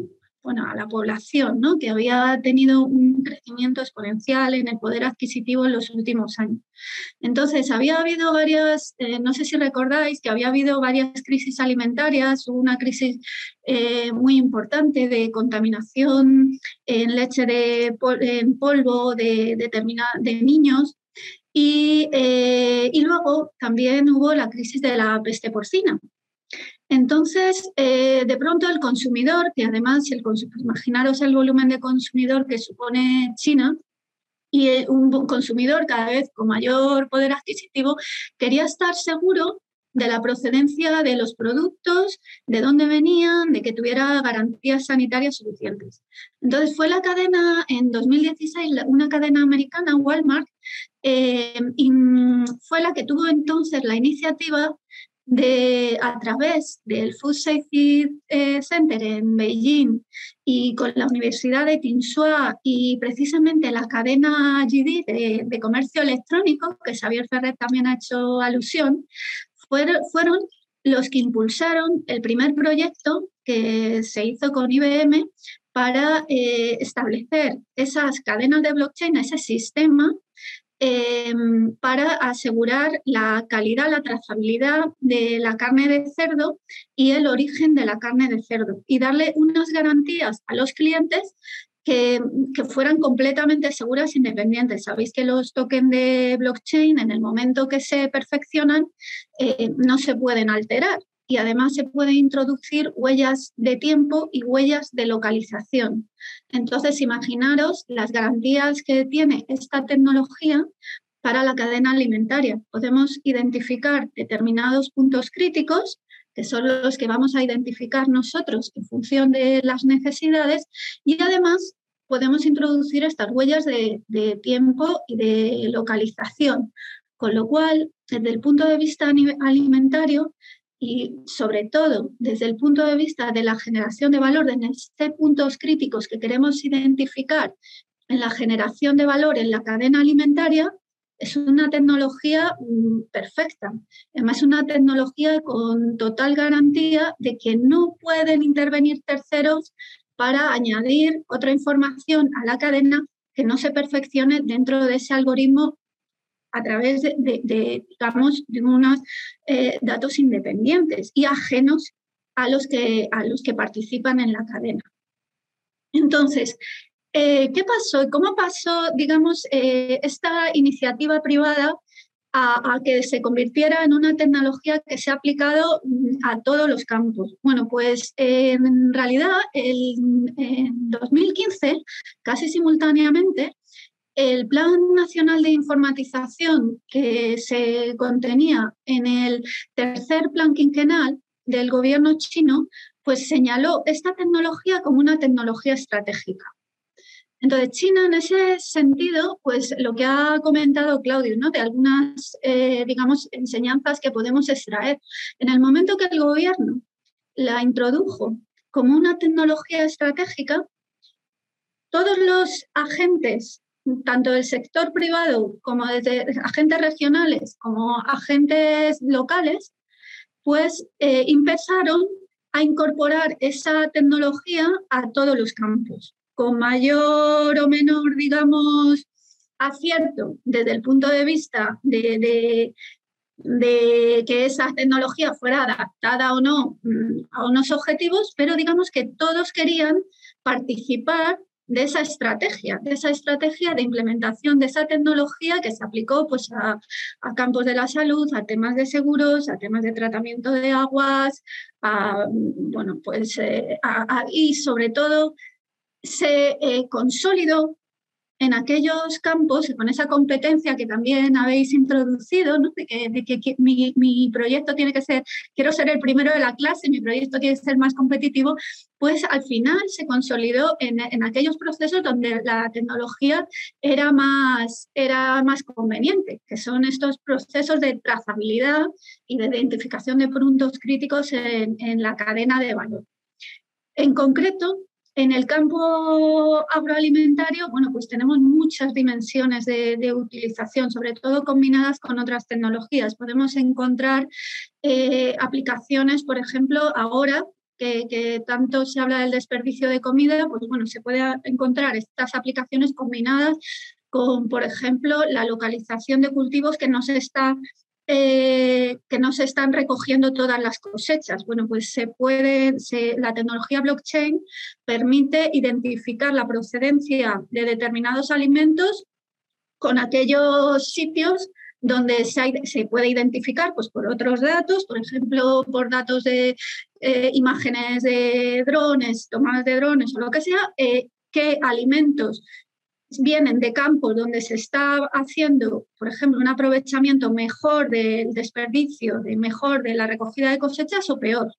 Speaker 5: bueno, a la población, ¿no? que había tenido un crecimiento exponencial en el poder adquisitivo en los últimos años. Entonces, había habido varias, eh, no sé si recordáis que había habido varias crisis alimentarias, una crisis eh, muy importante de contaminación en leche de en polvo de, de niños. Y, eh, y luego también hubo la crisis de la peste porcina, entonces, eh, de pronto el consumidor, que además, el imaginaros el volumen de consumidor que supone China, y un consumidor cada vez con mayor poder adquisitivo, quería estar seguro de la procedencia de los productos, de dónde venían, de que tuviera garantías sanitarias suficientes. Entonces fue la cadena, en 2016, una cadena americana, Walmart, eh, y fue la que tuvo entonces la iniciativa de, a través del Food Safety eh, Center en Beijing y con la Universidad de Tsinghua y precisamente la cadena GD de, comercio electrónico, que Xavier Ferrer también ha hecho alusión, fueron, fueron los que impulsaron el primer proyecto que se hizo con IBM para eh, establecer esas cadenas de blockchain, ese sistema Em, para asegurar la calidad, la trazabilidad de la carne de cerdo y el origen de la carne de cerdo y darle unas garantías a los clientes que, fueran completamente seguras e independientes. Sabéis que los tokens de blockchain en el momento que se perfeccionan eh, no se pueden alterar y además se pueden introducir huellas de tiempo y huellas de localización. Entonces, imaginaros las garantías que tiene esta tecnología para la cadena alimentaria. Podemos identificar determinados puntos críticos que son los que vamos a identificar nosotros en función de las necesidades y además podemos introducir estas huellas de, tiempo y de localización. Con lo cual, desde el punto de vista alimentario, y sobre todo desde el punto de vista de la generación de valor, de estos puntos críticos que queremos identificar en la generación de valor en la cadena alimentaria, es una tecnología mm, perfecta. Además, es una tecnología con total garantía de que no pueden intervenir terceros para añadir otra información a la cadena que no se perfeccione dentro de ese algoritmo a través de, digamos, de unos eh, datos independientes y ajenos a los, que, a los que participan en la cadena. Entonces, eh, ¿qué pasó? ¿Cómo pasó, digamos, eh, esta iniciativa privada a, que se convirtiera en una tecnología que se ha aplicado mm, a todos los campos? Bueno, pues en realidad en 2015, casi simultáneamente, el Plan Nacional de Informatización que se contenía en el tercer plan quinquenal del gobierno chino, pues señaló esta tecnología como una tecnología estratégica. Entonces, China en ese sentido, pues lo que ha comentado Claudio, ¿no? de algunas, eh, digamos, enseñanzas que podemos extraer. En el momento que el gobierno la introdujo como una tecnología estratégica, todos los agentes tanto del sector privado como desde agentes regionales como agentes locales, pues eh, empezaron a incorporar esa tecnología a todos los campos, con mayor o menor, digamos, acierto desde el punto de vista de, de que esa tecnología fuera adaptada o no mm, a unos objetivos, pero digamos que todos querían participar de esa estrategia, de esa estrategia de implementación de esa tecnología que se aplicó pues, a, campos de la salud, a temas de seguros, a temas de tratamiento de aguas, bueno, pues, eh, y sobre todo se eh, consolidó en aquellos campos, con esa competencia que también habéis introducido, de que, mi, proyecto tiene que ser, quiero ser el primero de la clase, mi proyecto tiene que ser más competitivo, pues al final se consolidó en, aquellos procesos donde la tecnología era más, era más conveniente, que son estos procesos de trazabilidad y de identificación de puntos críticos en, en la cadena de valor. En concreto, en el campo agroalimentario, bueno, pues tenemos muchas dimensiones de, utilización, sobre todo combinadas con otras tecnologías. Podemos encontrar eh, aplicaciones, por ejemplo, ahora que, tanto se habla del desperdicio de comida, pues bueno, se puede encontrar estas aplicaciones combinadas con, por ejemplo, la localización de cultivos que no se está eh, que no se están recogiendo todas las cosechas. Bueno, pues se puede, la tecnología blockchain permite identificar la procedencia de determinados alimentos con aquellos sitios donde se, puede identificar pues, por otros datos, por ejemplo, por datos de eh, imágenes de drones, tomadas de drones o lo que sea, eh, qué alimentos vienen de campos donde se está haciendo, por ejemplo, un aprovechamiento mejor del desperdicio, de mejor de la recogida de cosechas o peor.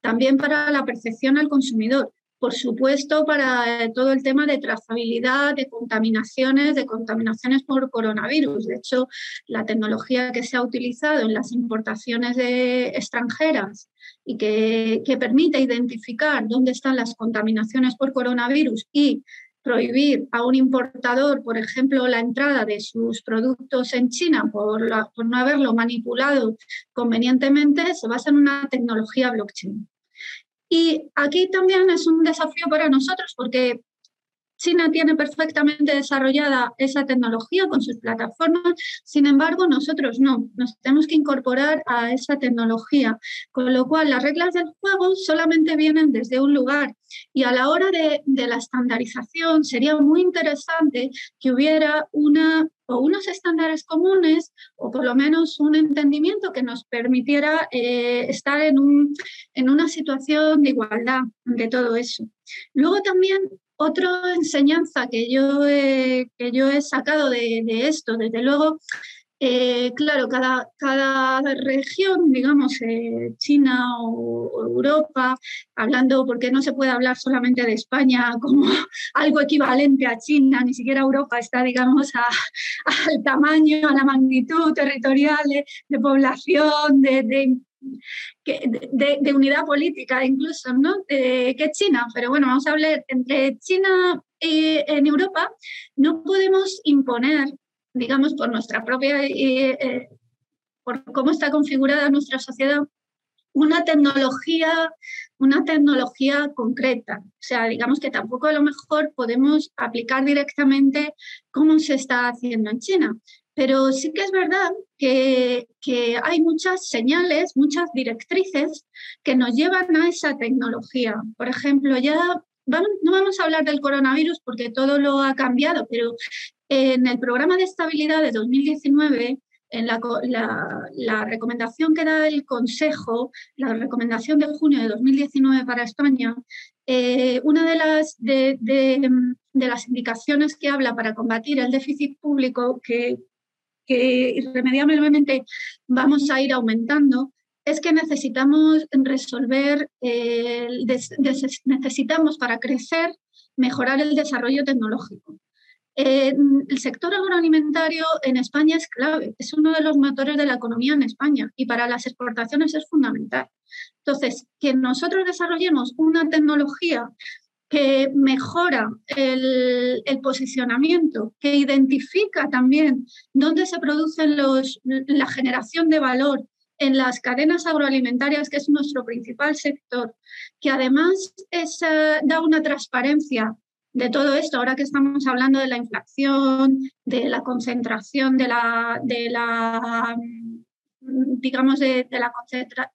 Speaker 5: También para la percepción al consumidor. por supuesto, para eh, todo el tema de trazabilidad, de contaminaciones, de contaminaciones por coronavirus. De hecho, la tecnología que se ha utilizado en las importaciones de extranjeras y que, que permite identificar dónde están las contaminaciones por coronavirus y prohibir a un importador, por ejemplo, la entrada de sus productos en China por, no haberlo manipulado convenientemente, se basa en una tecnología blockchain. Y aquí también es un desafío para nosotros porque China tiene perfectamente desarrollada esa tecnología con sus plataformas, sin embargo nosotros no, nos tenemos que incorporar a esa tecnología, con lo cual las reglas del juego solamente vienen desde un lugar y a la hora de, la estandarización sería muy interesante que hubiera una o unos estándares comunes o por lo menos un entendimiento que nos permitiera eh, estar en, un, en una situación de igualdad de todo eso. Luego también otra enseñanza que yo he, que yo he sacado de, esto, desde luego, eh, claro, cada, cada, región, digamos, eh, China o, Europa, hablando, porque no se puede hablar solamente de España como *laughs* algo equivalente a China, ni siquiera Europa está, digamos, *laughs* al tamaño, a la magnitud territorial de, población, de, de de, unidad política incluso, ¿no? que China. Pero bueno, vamos a hablar entre China y en Europa, no podemos imponer, digamos, por nuestra propia, eh, eh, por cómo está configurada nuestra sociedad, una tecnología, una tecnología concreta. O sea, digamos que tampoco a lo mejor podemos aplicar directamente cómo se está haciendo en China. Pero sí que es verdad que, hay muchas señales, muchas directrices que nos llevan a esa tecnología. Por ejemplo, ya no vamos a hablar del coronavirus porque todo lo ha cambiado, pero en el programa de estabilidad de 2019 en la, recomendación que da el Consejo, la recomendación de junio de 2019 para España, eh, una de las, de, las indicaciones que habla para combatir el déficit público que, que irremediablemente vamos a ir aumentando es que necesitamos resolver, necesitamos para crecer, mejorar el desarrollo tecnológico. el sector agroalimentario en España es clave, es uno de los motores de la economía en España y para las exportaciones es fundamental. Entonces, que nosotros desarrollemos una tecnología que mejora el, posicionamiento, que identifica también dónde se produce la generación de valor en las cadenas agroalimentarias, que es nuestro principal sector, que además eh, da una transparencia de todo esto, ahora que estamos hablando de la inflación, de la concentración de la digamos, de, la,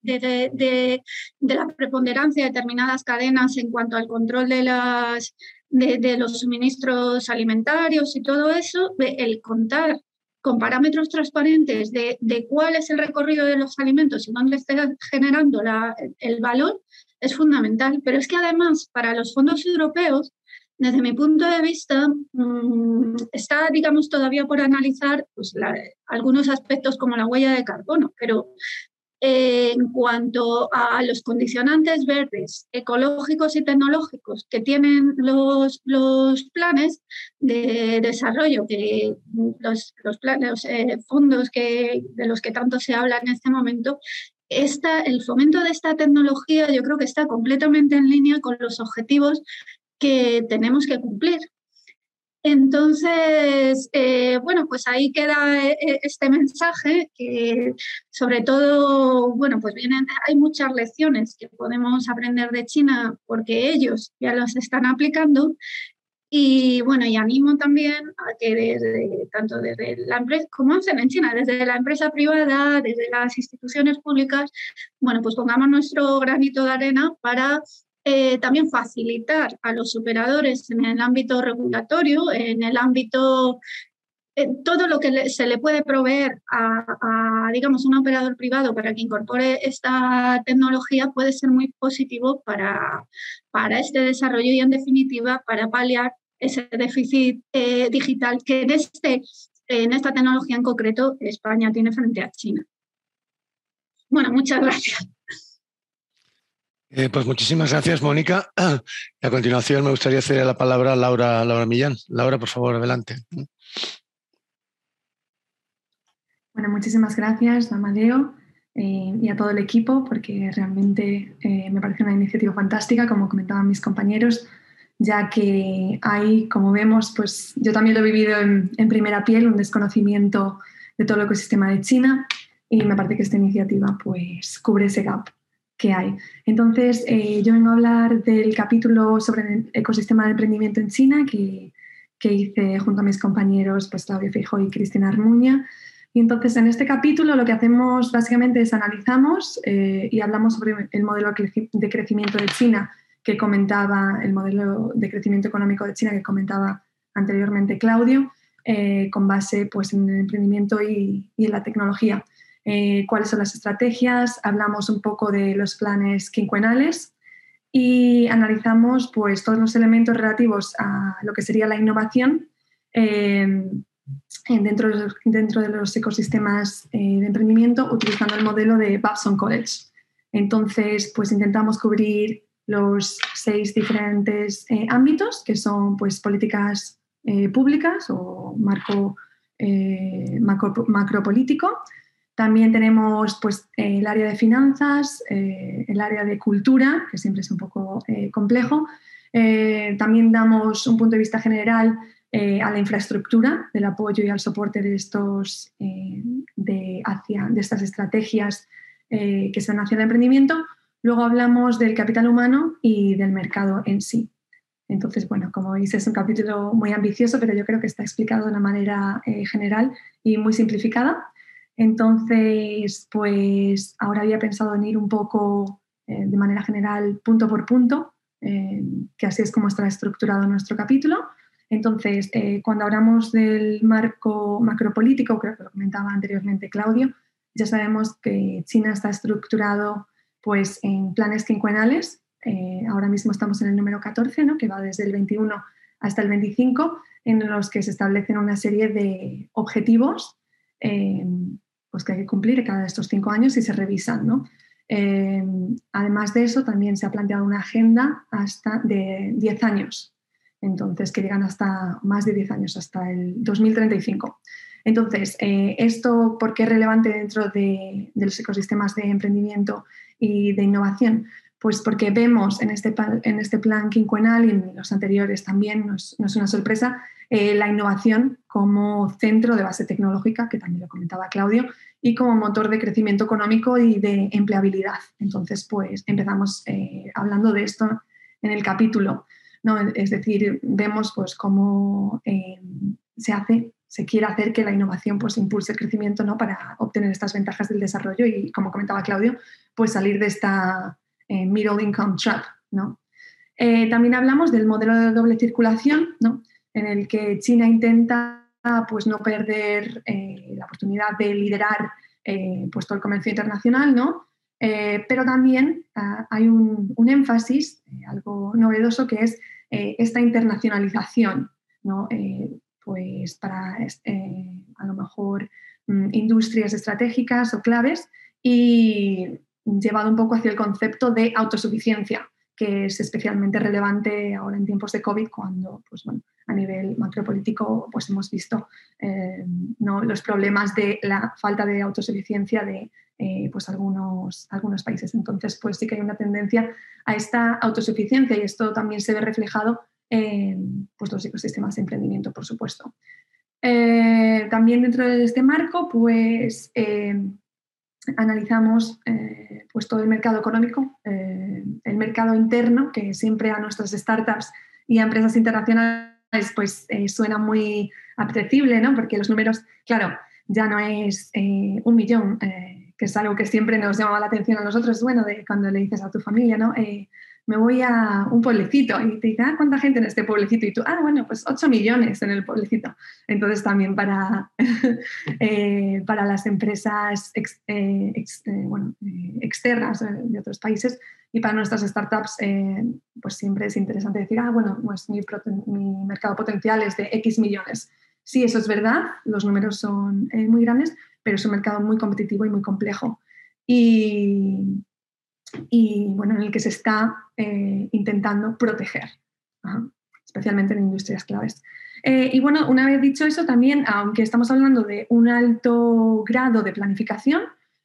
Speaker 5: de, la preponderancia de determinadas cadenas en cuanto al control de, las, de, los suministros alimentarios y todo eso, el contar con parámetros transparentes de, cuál es el recorrido de los alimentos y dónde está generando el valor, es fundamental. Pero es que además, para los fondos europeos, desde mi punto de vista, mm, está, digamos, todavía por analizar pues, algunos aspectos como la huella de carbono, pero en cuanto a los condicionantes verdes, ecológicos y tecnológicos que tienen los, los planes de desarrollo, que los, los, eh, fondos que, de los que tanto se habla en este momento, esta, el fomento de esta tecnología yo creo que está completamente en línea con los objetivos que tenemos que cumplir. Entonces, eh, bueno, pues ahí queda eh, eh, este mensaje que sobre todo, bueno, pues vienen, hay muchas lecciones que podemos aprender de China porque ellos ya las están aplicando. Y bueno, y animo también a que desde, tanto desde la empresa, como hacen en China, desde la empresa privada, desde las instituciones públicas, bueno, pues pongamos nuestro granito de arena para eh, también facilitar a los operadores en el ámbito regulatorio, en el ámbito, todo lo que se le puede proveer a, digamos, un operador privado para que incorpore esta tecnología puede ser muy positivo para, para este desarrollo y, en definitiva, para paliar ese déficit eh, digital que en, este, en esta tecnología en concreto España tiene frente a China. Bueno, muchas gracias.
Speaker 1: Eh, pues muchísimas gracias, Mónica. *clears throat* a continuación me gustaría hacer la palabra a Laura, Laura Millán. Laura, por favor, adelante.
Speaker 6: Bueno, muchísimas gracias, Amadeo, eh, y a todo el equipo, porque realmente eh, me parece una iniciativa fantástica, como comentaban mis compañeros, ya que hay, como vemos, pues yo también lo he vivido en, en primera piel, un desconocimiento de todo el ecosistema de China, y me parece que esta iniciativa pues cubre ese gap que hay. Entonces, eh, yo vengo a hablar del capítulo sobre el ecosistema de emprendimiento en China que, que hice junto a mis compañeros pues, Claudio Fijo y Cristina Armuña. Y entonces, en este capítulo lo que hacemos básicamente es analizamos eh, y hablamos sobre el modelo de crecimiento de China que comentaba, el modelo de crecimiento económico de China que comentaba anteriormente Claudio, eh, con base pues, en el emprendimiento y, y en la tecnología. Eh, cuáles son las estrategias, hablamos un poco de los planes quinquenales y analizamos pues, todos los elementos relativos a lo que sería la innovación eh, dentro, de los, dentro, de los ecosistemas eh, de emprendimiento utilizando el modelo de Babson College. Entonces, pues intentamos cubrir los seis diferentes ámbitos, que son pues, políticas públicas o marco macro, macropolítico, también tenemos pues, el área de finanzas, eh, el área de cultura, que siempre es un poco eh, complejo. Eh, también damos un punto de vista general a la infraestructura, del apoyo y al soporte de, estos, de, hacia, de estas estrategias que se van hacia el emprendimiento. Luego hablamos del capital humano y del mercado en sí. Entonces, bueno, como veis, es un capítulo muy ambicioso, pero yo creo que está explicado de una manera general y muy simplificada. Entonces, pues ahora había pensado en ir un poco eh, de manera general punto por punto, eh, que así es como está estructurado nuestro capítulo. Entonces, eh, cuando hablamos del marco macropolítico, creo que lo comentaba anteriormente Claudio, ya sabemos que China está estructurado pues, en planes quinquenales. ahora mismo estamos en el número 14, ¿no? que va desde el 21 hasta el 25, en los que se establecen una serie de objetivos pues que hay que cumplir cada estos cinco años y se revisan. ¿no? Eh, además de eso, también se ha planteado una agenda hasta de 10 años, entonces que llegan hasta más de 10 años, hasta el 2035. Entonces, eh, ¿esto por qué es relevante dentro de, los ecosistemas de emprendimiento y de innovación? Pues porque vemos en este, en este plan quinquenal y en los anteriores también, no es, una sorpresa, eh, la innovación como centro de base tecnológica, que también lo comentaba Claudio, y como motor de crecimiento económico y de empleabilidad. Entonces, pues empezamos eh, hablando de esto en el capítulo. ¿no? Es decir, vemos pues cómo eh, se hace, se quiere hacer que la innovación pues impulse el crecimiento ¿no? para obtener estas ventajas del desarrollo y, como comentaba Claudio, pues salir de esta eh, middle income trap. ¿no? también hablamos del modelo de doble circulación, ¿no? en el que China intenta pues no perder eh, la oportunidad de liderar eh, pues todo el comercio internacional, ¿no? Eh, pero también ah, hay un, énfasis, algo novedoso, que es esta internacionalización, ¿no? pues para a lo mejor mm, industrias estratégicas o claves y llevado un poco hacia el concepto de autosuficiencia, que es especialmente relevante ahora en tiempos de COVID, cuando pues, bueno, a nivel macropolítico pues, hemos visto eh, ¿no? los problemas de la falta de autosuficiencia de eh, pues, algunos, algunos países. Entonces, pues sí que hay una tendencia a esta autosuficiencia y esto también se ve reflejado en pues, los ecosistemas de emprendimiento, por supuesto. Eh, también dentro de este marco, pues analizamos eh, pues todo el mercado económico, eh, el mercado interno, que siempre a nuestras startups y a empresas internacionales pues eh, suena muy apetecible, ¿no? porque los números, claro, ya no es un millón, que es algo que siempre nos llamaba la atención a nosotros, bueno, de cuando le dices a tu familia, ¿no? Me voy a un pueblecito y te dice, ah, ¿cuánta gente en este pueblecito? Y tú, ah, bueno, pues 8 millones en el pueblecito. Entonces también para, *laughs* eh, para las empresas eh, eh, externas de otros países y para nuestras startups, pues siempre es interesante decir, ah, bueno, pues mi, mi, mercado potencial es de X millones. Sí, eso es verdad, los números son muy grandes, pero es un mercado muy competitivo y muy complejo. Y, y bueno, en el que se está eh, intentando proteger, especialmente en industrias claves. Eh, y bueno, una vez dicho eso, también, aunque estamos hablando de un alto grado de planificación,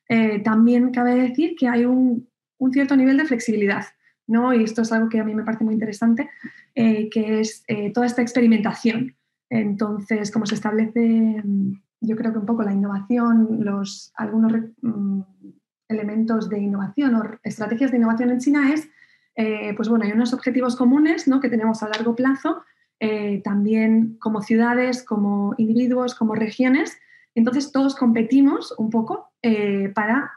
Speaker 6: eh, también cabe decir que hay un, un, cierto nivel de flexibilidad, ¿no? Y esto es algo que a mí me parece muy interesante, que es toda esta experimentación. Entonces, como se establece, mm, yo creo que un poco la innovación, los, algunos mm, elementos de innovación o estrategias de innovación en China es, eh, pues bueno, hay unos objetivos comunes ¿no? que tenemos a largo plazo, eh, también como ciudades, como individuos, como regiones. Entonces todos competimos un poco eh, para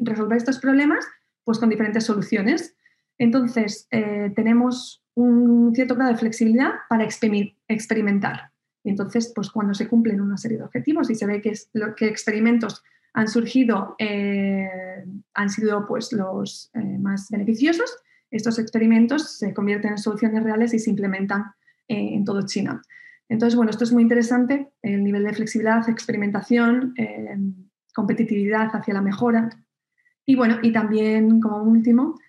Speaker 6: resolver estos problemas pues con diferentes soluciones. Entonces tenemos un cierto grado de flexibilidad para experimentar. Entonces, pues cuando se cumplen una serie de objetivos y se ve que, es lo, que experimentos han surgido, eh, han sido pues, los eh, más beneficiosos. Estos experimentos se convierten en soluciones reales y se implementan eh, en todo China. Entonces, bueno, esto es muy interesante, el nivel de flexibilidad, experimentación, competitividad hacia la mejora. Y bueno, y también como último,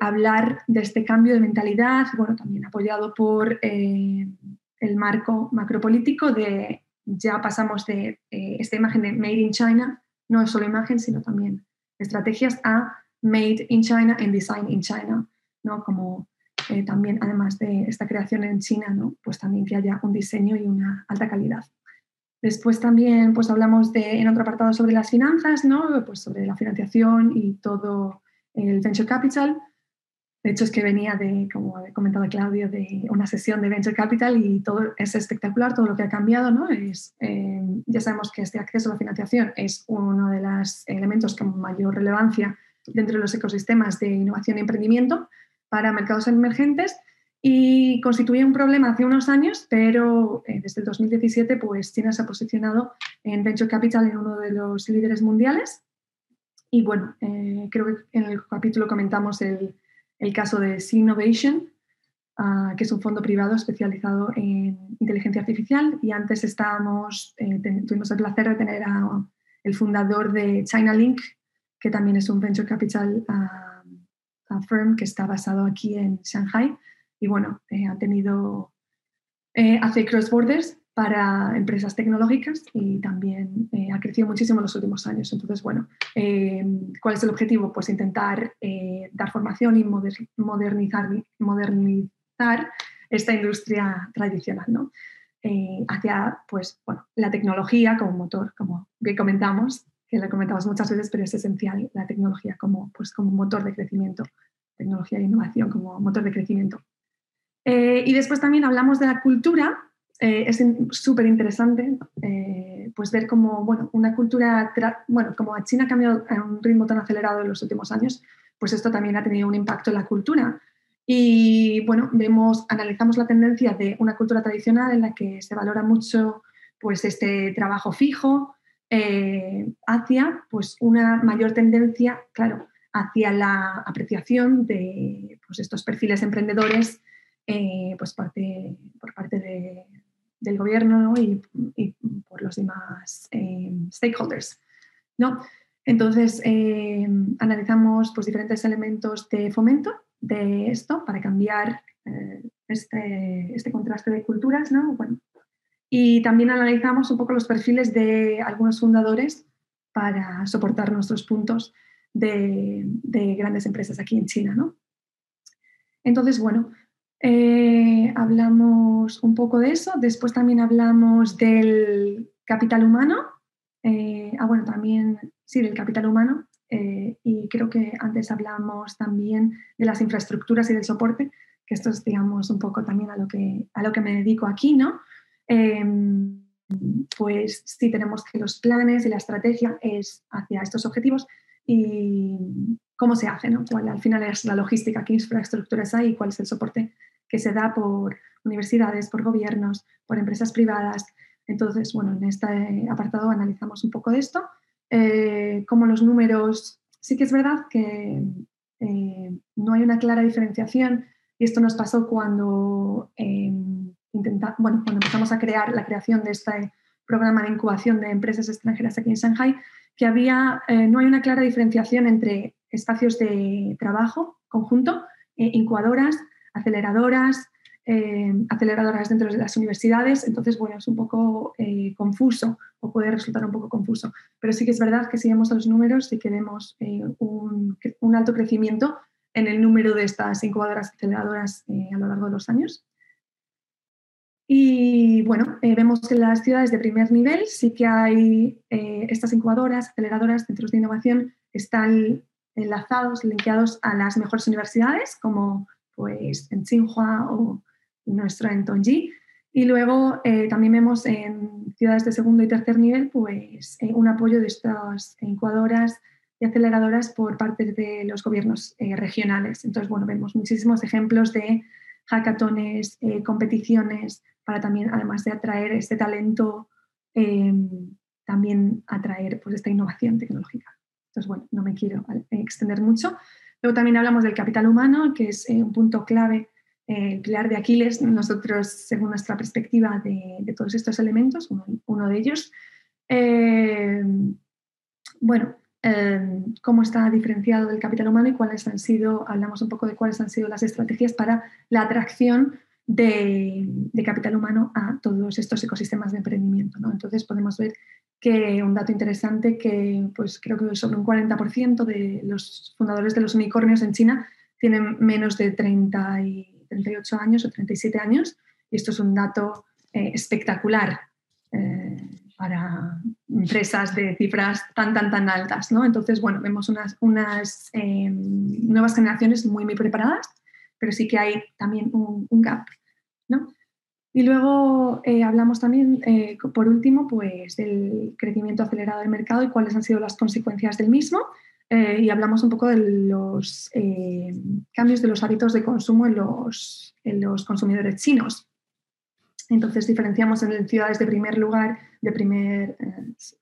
Speaker 6: hablar de este cambio de mentalidad, bueno, también apoyado por el marco macropolítico de ya pasamos de eh, esta imagen de Made in China, no es solo imagen, sino también estrategias a Made in China and Design in China, ¿no? Como eh, también, además de esta creación en China, ¿no? Pues también que haya un diseño y una alta calidad. Después también pues hablamos de, en otro apartado sobre las finanzas, ¿no? Pues sobre la financiación y todo el venture capital, de hecho, es que venía de, como ha comentado Claudio, de una sesión de Venture Capital y todo es espectacular, todo lo que ha cambiado. ¿no? Es, eh, ya sabemos que este acceso a la financiación es uno de los elementos con mayor relevancia dentro de los ecosistemas de innovación y emprendimiento para mercados emergentes y constituía un problema hace unos años, pero eh, desde el 2017 pues China se ha posicionado en Venture Capital en uno de los líderes mundiales. Y bueno, eh, creo que en el capítulo comentamos el, el caso de Innovation, uh, que es un fondo privado especializado en inteligencia artificial. Y antes estábamos, eh, tuvimos el placer de tener a el fundador de China Link, que también es un venture capital uh, firm que está basado aquí en Shanghai. Y bueno, eh, ha tenido, eh, hace cross borders para empresas tecnológicas y también eh, ha crecido muchísimo en los últimos años. Entonces, bueno, eh, ¿cuál es el objetivo? Pues intentar eh, dar formación y modernizar, modernizar esta industria tradicional, ¿no? hacia, pues, bueno, la tecnología como motor, como bien comentamos, que la comentamos muchas veces, pero es esencial la tecnología como, pues, como motor de crecimiento, tecnología e innovación como motor de crecimiento. y después también hablamos de la cultura, eh, es súper interesante eh, pues ver cómo bueno, una cultura, bueno, como China ha cambiado a un ritmo tan acelerado en los últimos años, pues esto también ha tenido un impacto en la cultura. Y bueno, vemos, analizamos la tendencia de una cultura tradicional en la que se valora mucho pues este trabajo fijo eh, hacia pues una mayor tendencia, claro, hacia la apreciación de pues, estos perfiles emprendedores pues parte, por parte de, del gobierno y, por los demás eh, stakeholders. ¿no? Entonces, eh, analizamos pues, diferentes elementos de fomento de esto para cambiar eh, este, este, contraste de culturas. ¿no? Bueno, y también analizamos un poco los perfiles de algunos fundadores para soportar nuestros puntos de, de grandes empresas aquí en China. ¿no? Entonces, bueno, eh, hablamos un poco de eso. Después también hablamos del capital humano. Eh, ah, bueno, también, sí, del capital humano. Eh, y creo que antes hablamos también de las infraestructuras y del soporte, que esto es, digamos, un poco también a lo que, a lo que me dedico aquí, ¿no? Em, pues sí, tenemos que los planes y la estrategia es hacia estos objetivos y cómo se hace, ¿no? Cuál al final es la logística, qué infraestructuras hay cuál es el soporte que se da por universidades, por gobiernos, por empresas privadas. Entonces, bueno, en este apartado analizamos un poco de esto. Eh, como los números, sí que es verdad que eh, no hay una clara diferenciación y esto nos pasó cuando, em, bueno, cuando empezamos a crear la creación de este programa de incubación de empresas extranjeras aquí en Shanghai, que había, eh, no hay una clara diferenciación entre espacios de trabajo conjunto, incubadoras, aceleradoras, aceleradoras dentro de las universidades. Entonces, bueno, es un poco confuso o puede resultar un poco confuso. Pero sí que es verdad que si vemos los números, sí que vemos un, alto crecimiento en el número de estas incubadoras aceleradoras a lo largo de los años. Y bueno, eh, vemos que en las ciudades de primer nivel sí que hay eh, estas incubadoras, aceleradoras, centros de innovación, están enlazados, linkeados a las mejores universidades, como pues en Tsinghua o nuestra en Tongji. Y luego eh, también vemos en ciudades de segundo y tercer nivel pues, un apoyo de estas incubadoras y aceleradoras por parte de los gobiernos regionales. Entonces, bueno, vemos muchísimos ejemplos de hackatones, competiciones, para también, además de atraer este talento, también atraer pues, esta innovación tecnológica. Entonces, bueno, no me quiero extender mucho. Luego también hablamos del capital humano, que es eh, un punto clave, eh, el pilar de Aquiles, nosotros, según nuestra perspectiva de, todos estos elementos, uno, de ellos. Bueno, cómo está diferenciado el capital humano y cuáles han sido, hablamos un poco de cuáles han sido las estrategias para la atracción de, capital humano a todos estos ecosistemas de emprendimiento. ¿no? Entonces podemos ver que un dato interesante que pues creo que sobre un 40% de los fundadores de los unicornios en China tienen menos de 30 y 38 años o 37 años y esto es un dato eh, espectacular eh, para empresas de cifras tan, tan, tan altas. ¿no? Entonces, bueno, vemos unas, unas eh, nuevas generaciones muy, muy preparadas, pero sí que hay también un, un gap y luego eh, hablamos también, eh, por último, pues, del crecimiento acelerado del mercado y cuáles han sido las consecuencias del mismo. Eh, y hablamos un poco de los cambios de los hábitos de consumo en los, en los consumidores chinos. Entonces diferenciamos en ciudades de primer lugar, de primer,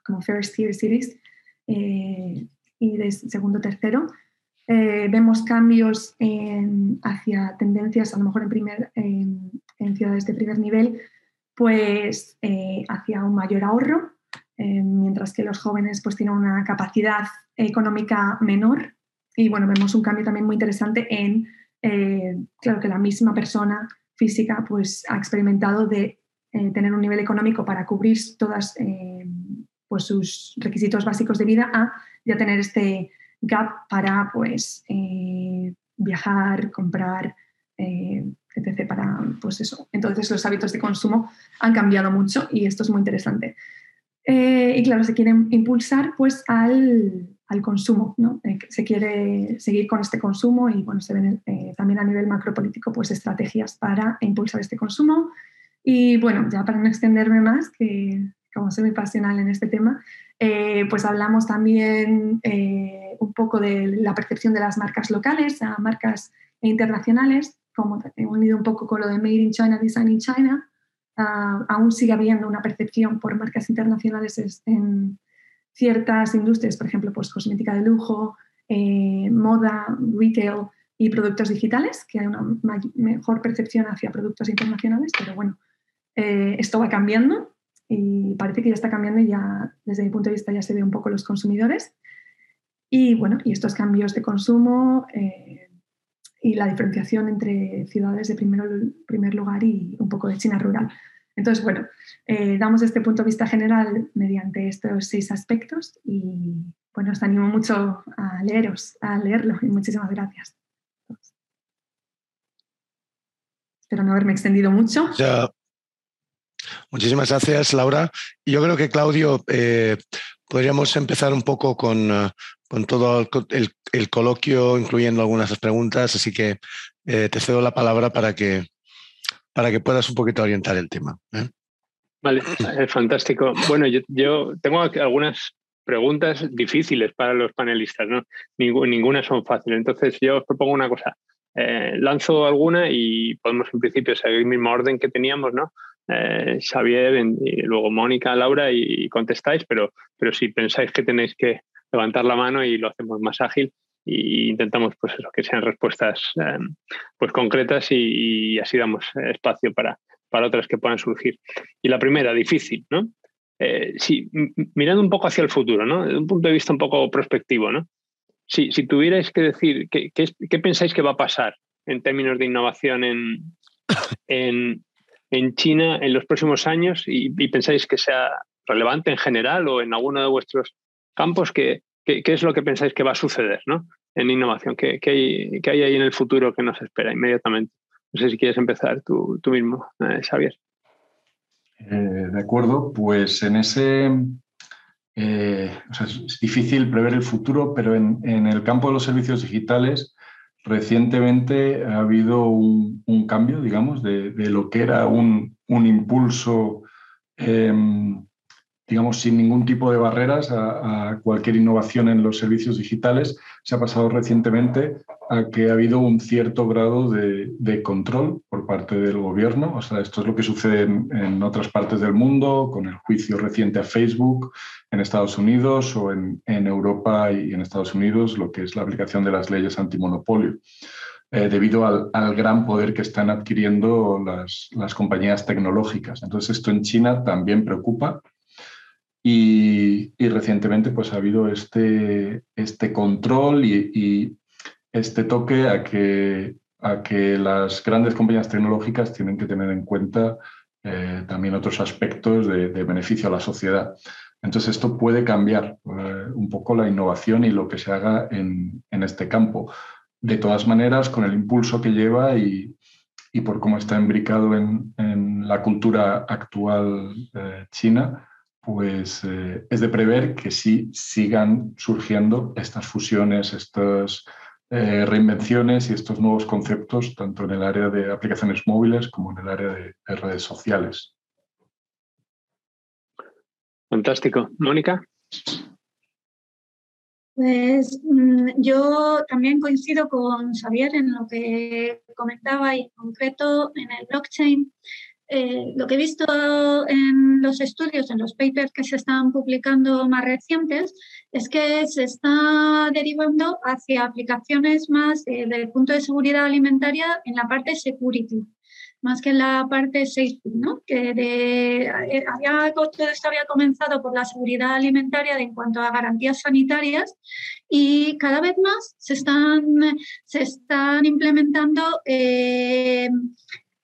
Speaker 6: como first tier cities, y de segundo, tercero, eh, vemos cambios hacia tendencias, a lo mejor en, primer, en, ciudades de primer nivel, pues eh, hacia un mayor ahorro, eh, mientras que los jóvenes pues tienen una capacidad económica menor. Y bueno, vemos un cambio también muy interesante en, claro que la misma persona física pues ha experimentado de tener un nivel económico para cubrir todos pues sus requisitos básicos de vida a ya tener este gap para pues, eh, viajar, comprar, eh, etc. Para, pues eso. Entonces los hábitos de consumo han cambiado mucho y esto es muy interesante. Eh, y claro, se quiere impulsar pues al, al consumo, ¿no? se quiere seguir con este consumo y bueno, se ven también a nivel macropolítico pues estrategias para impulsar este consumo. Y bueno, ya para no extenderme más, que como soy muy pasional en este tema, pues hablamos también un poco de la percepción de las marcas locales a marcas internacionales, como unido un poco con lo de Made in China, Design in China, ah, aún sigue habiendo una percepción por marcas internacionales en ciertas industrias, por ejemplo, pues cosmética de lujo, eh, moda, retail y productos digitales, que hay una mejor percepción hacia productos internacionales, pero bueno, eh, esto va cambiando y parece que ya está cambiando y ya desde mi punto de vista ya se ve un poco los consumidores. Y bueno, y estos cambios de consumo eh, y la diferenciación entre ciudades de primer, primer lugar y un poco de China rural. Entonces, bueno, eh, damos este punto de vista general mediante estos seis aspectos y bueno, os animo mucho a leeros, a leerlo y muchísimas gracias. Espero no haberme extendido mucho.
Speaker 1: Ya. Muchísimas gracias, Laura. Yo creo que Claudio, eh, podríamos empezar un poco con, con todo el, coloquio, incluyendo algunas preguntas, así que eh, te cedo la palabra para que, para que puedas un poquito orientar el tema. ¿eh?
Speaker 3: Vale, eh, fantástico. Bueno, yo, tengo algunas preguntas difíciles para los panelistas, ¿no? ninguna son fáciles. Entonces yo os propongo una cosa. lanzo alguna y podemos en principio seguir el mismo orden que teníamos, ¿no? Xavier, y luego Mónica, Laura y contestáis, pero, pero si pensáis que tenéis que levantar la mano y lo hacemos más ágil e intentamos pues que sean respuestas em, pues concretas y, así damos espacio para, para otras que puedan surgir. Y la primera, difícil, ¿no? Eh, sí, mirando un poco hacia el futuro, ¿no? Desde un punto de vista un poco prospectivo, ¿no? si, si, tuvierais que decir, ¿qué, ¿qué, pensáis que va a pasar en términos de innovación en, en, en China en los próximos años y, pensáis que sea relevante en general o en alguno de vuestros campos? ¿Qué, qué, es lo que pensáis que va a suceder ¿no? en innovación? ¿Qué, hay, ¿Qué, hay, ahí en el futuro que nos espera inmediatamente? No sé si quieres empezar tú, tú mismo, eh, Xavier.
Speaker 4: Eh, de acuerdo, pues en ese, eh, es difícil prever el futuro, pero en, el campo de los servicios digitales recientemente ha habido un, cambio, digamos, de, lo que era un, impulso, em, digamos, sin ningún tipo de barreras a, cualquier innovación en los servicios digitales. Se ha pasado recientemente a que ha habido un cierto grado de, control por parte del gobierno. O sea, esto es lo que sucede en, otras partes del mundo, con el juicio reciente a Facebook en Estados Unidos o en, Europa y en Estados Unidos, lo que es la aplicación de las leyes antimonopolio. Eh, debido al, gran poder que están adquiriendo las, las compañías tecnológicas. Entonces, esto en China también preocupa y, recientemente pues, ha habido este, este control y, este toque a que, a que las grandes compañías tecnológicas tienen que tener en cuenta eh, también otros aspectos de, beneficio a la sociedad. Entonces esto puede cambiar eh, un poco la innovación y lo que se haga en, en, este campo. De todas maneras, con el impulso que lleva y, y por cómo está imbricado en, en la cultura actual eh, china, pues eh, es de prever que sí sigan surgiendo estas fusiones, estas eh, reinvenciones y estos nuevos conceptos, tanto en el área de aplicaciones móviles como en el área de, redes sociales.
Speaker 3: Fantástico. Mónica.
Speaker 5: Pues mm, yo también coincido con Xavier en lo que comentaba y en concreto en el blockchain. Eh, lo que he visto en los estudios, en los papers que se están publicando más recientes, es que se está derivando hacia aplicaciones más eh, desde el punto de seguridad alimentaria en la parte security, más que en la parte safety, ¿no? Que de, eh, había, todo esto había comenzado por la seguridad alimentaria en cuanto a garantías sanitarias y cada vez más se están, se están implementando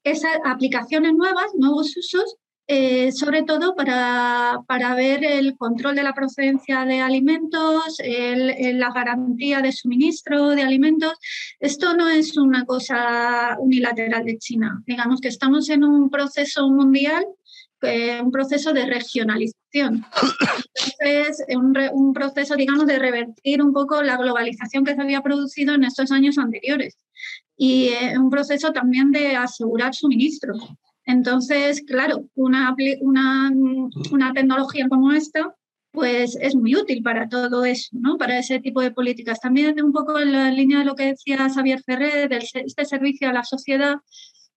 Speaker 5: esas aplicaciones nuevas, nuevos usos, eh, sobre todo para, para, ver el control de la procedencia de alimentos, la garantía de suministro de alimentos. Esto no es una cosa unilateral de China. Digamos que estamos en un proceso mundial eh, un proceso de regionalización. Entonces, un, un, proceso, digamos, de revertir un poco la globalización que se había producido en estos años anteriores y eh, un proceso también de asegurar suministro. Entonces, claro, una, una, una tecnología como esta pues es muy útil para todo eso, ¿no? para ese tipo de políticas. También un poco en la línea de lo que decía Xavier Ferrer, de este servicio a la sociedad,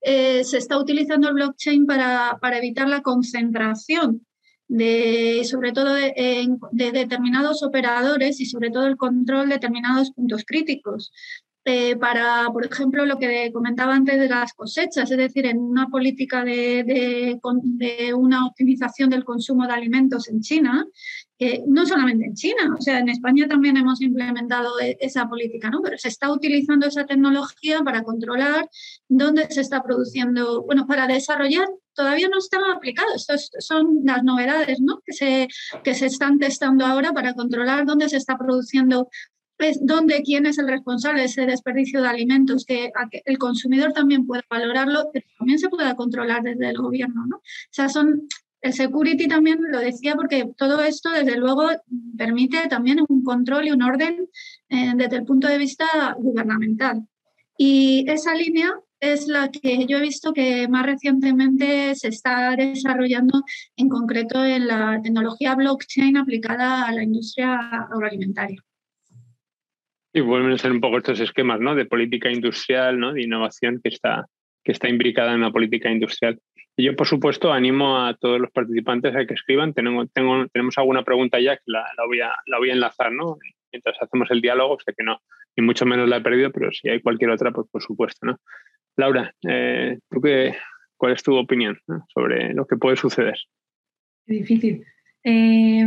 Speaker 5: eh, se está utilizando el blockchain para, para evitar la concentración de, sobre todo de, de, determinados operadores y sobre todo el control de determinados puntos críticos. Eh, para, por ejemplo, lo que comentaba antes de las cosechas, es decir, en una política de, de, una optimización del consumo de alimentos en China, no solamente en China, o sea, en España también hemos implementado e, esa política, ¿no? Pero se está utilizando esa tecnología para controlar dónde se está produciendo, bueno, para desarrollar, todavía no están aplicados, estas son las novedades, ¿no? Que se, que se están testando ahora para controlar dónde se está produciendo es dónde, quién es el responsable de ese desperdicio de alimentos, que, el consumidor también pueda valorarlo, pero también se pueda controlar desde el gobierno. ¿no? O sea, son, el security también lo decía porque todo esto, desde luego, permite también un control y un orden eh, desde el punto de vista gubernamental. Y esa línea es la que yo he visto que más recientemente se está desarrollando en concreto en la tecnología blockchain aplicada a la industria agroalimentaria.
Speaker 3: Y vuelven a ser un poco estos esquemas ¿no? de política industrial, ¿no? de innovación que está, que está imbricada en la política industrial. Yo, por supuesto, animo a todos los participantes a que escriban. Tenemos, tenemos alguna pregunta ya que la, la, voy a, la voy a enlazar ¿no? mientras hacemos el diálogo. Sé que no, ni mucho menos la he perdido, pero si hay cualquier otra, pues por supuesto. ¿no? Laura, eh, ¿tú qué, ¿cuál es tu opinión sobre lo que puede suceder?
Speaker 6: Difícil. Eh,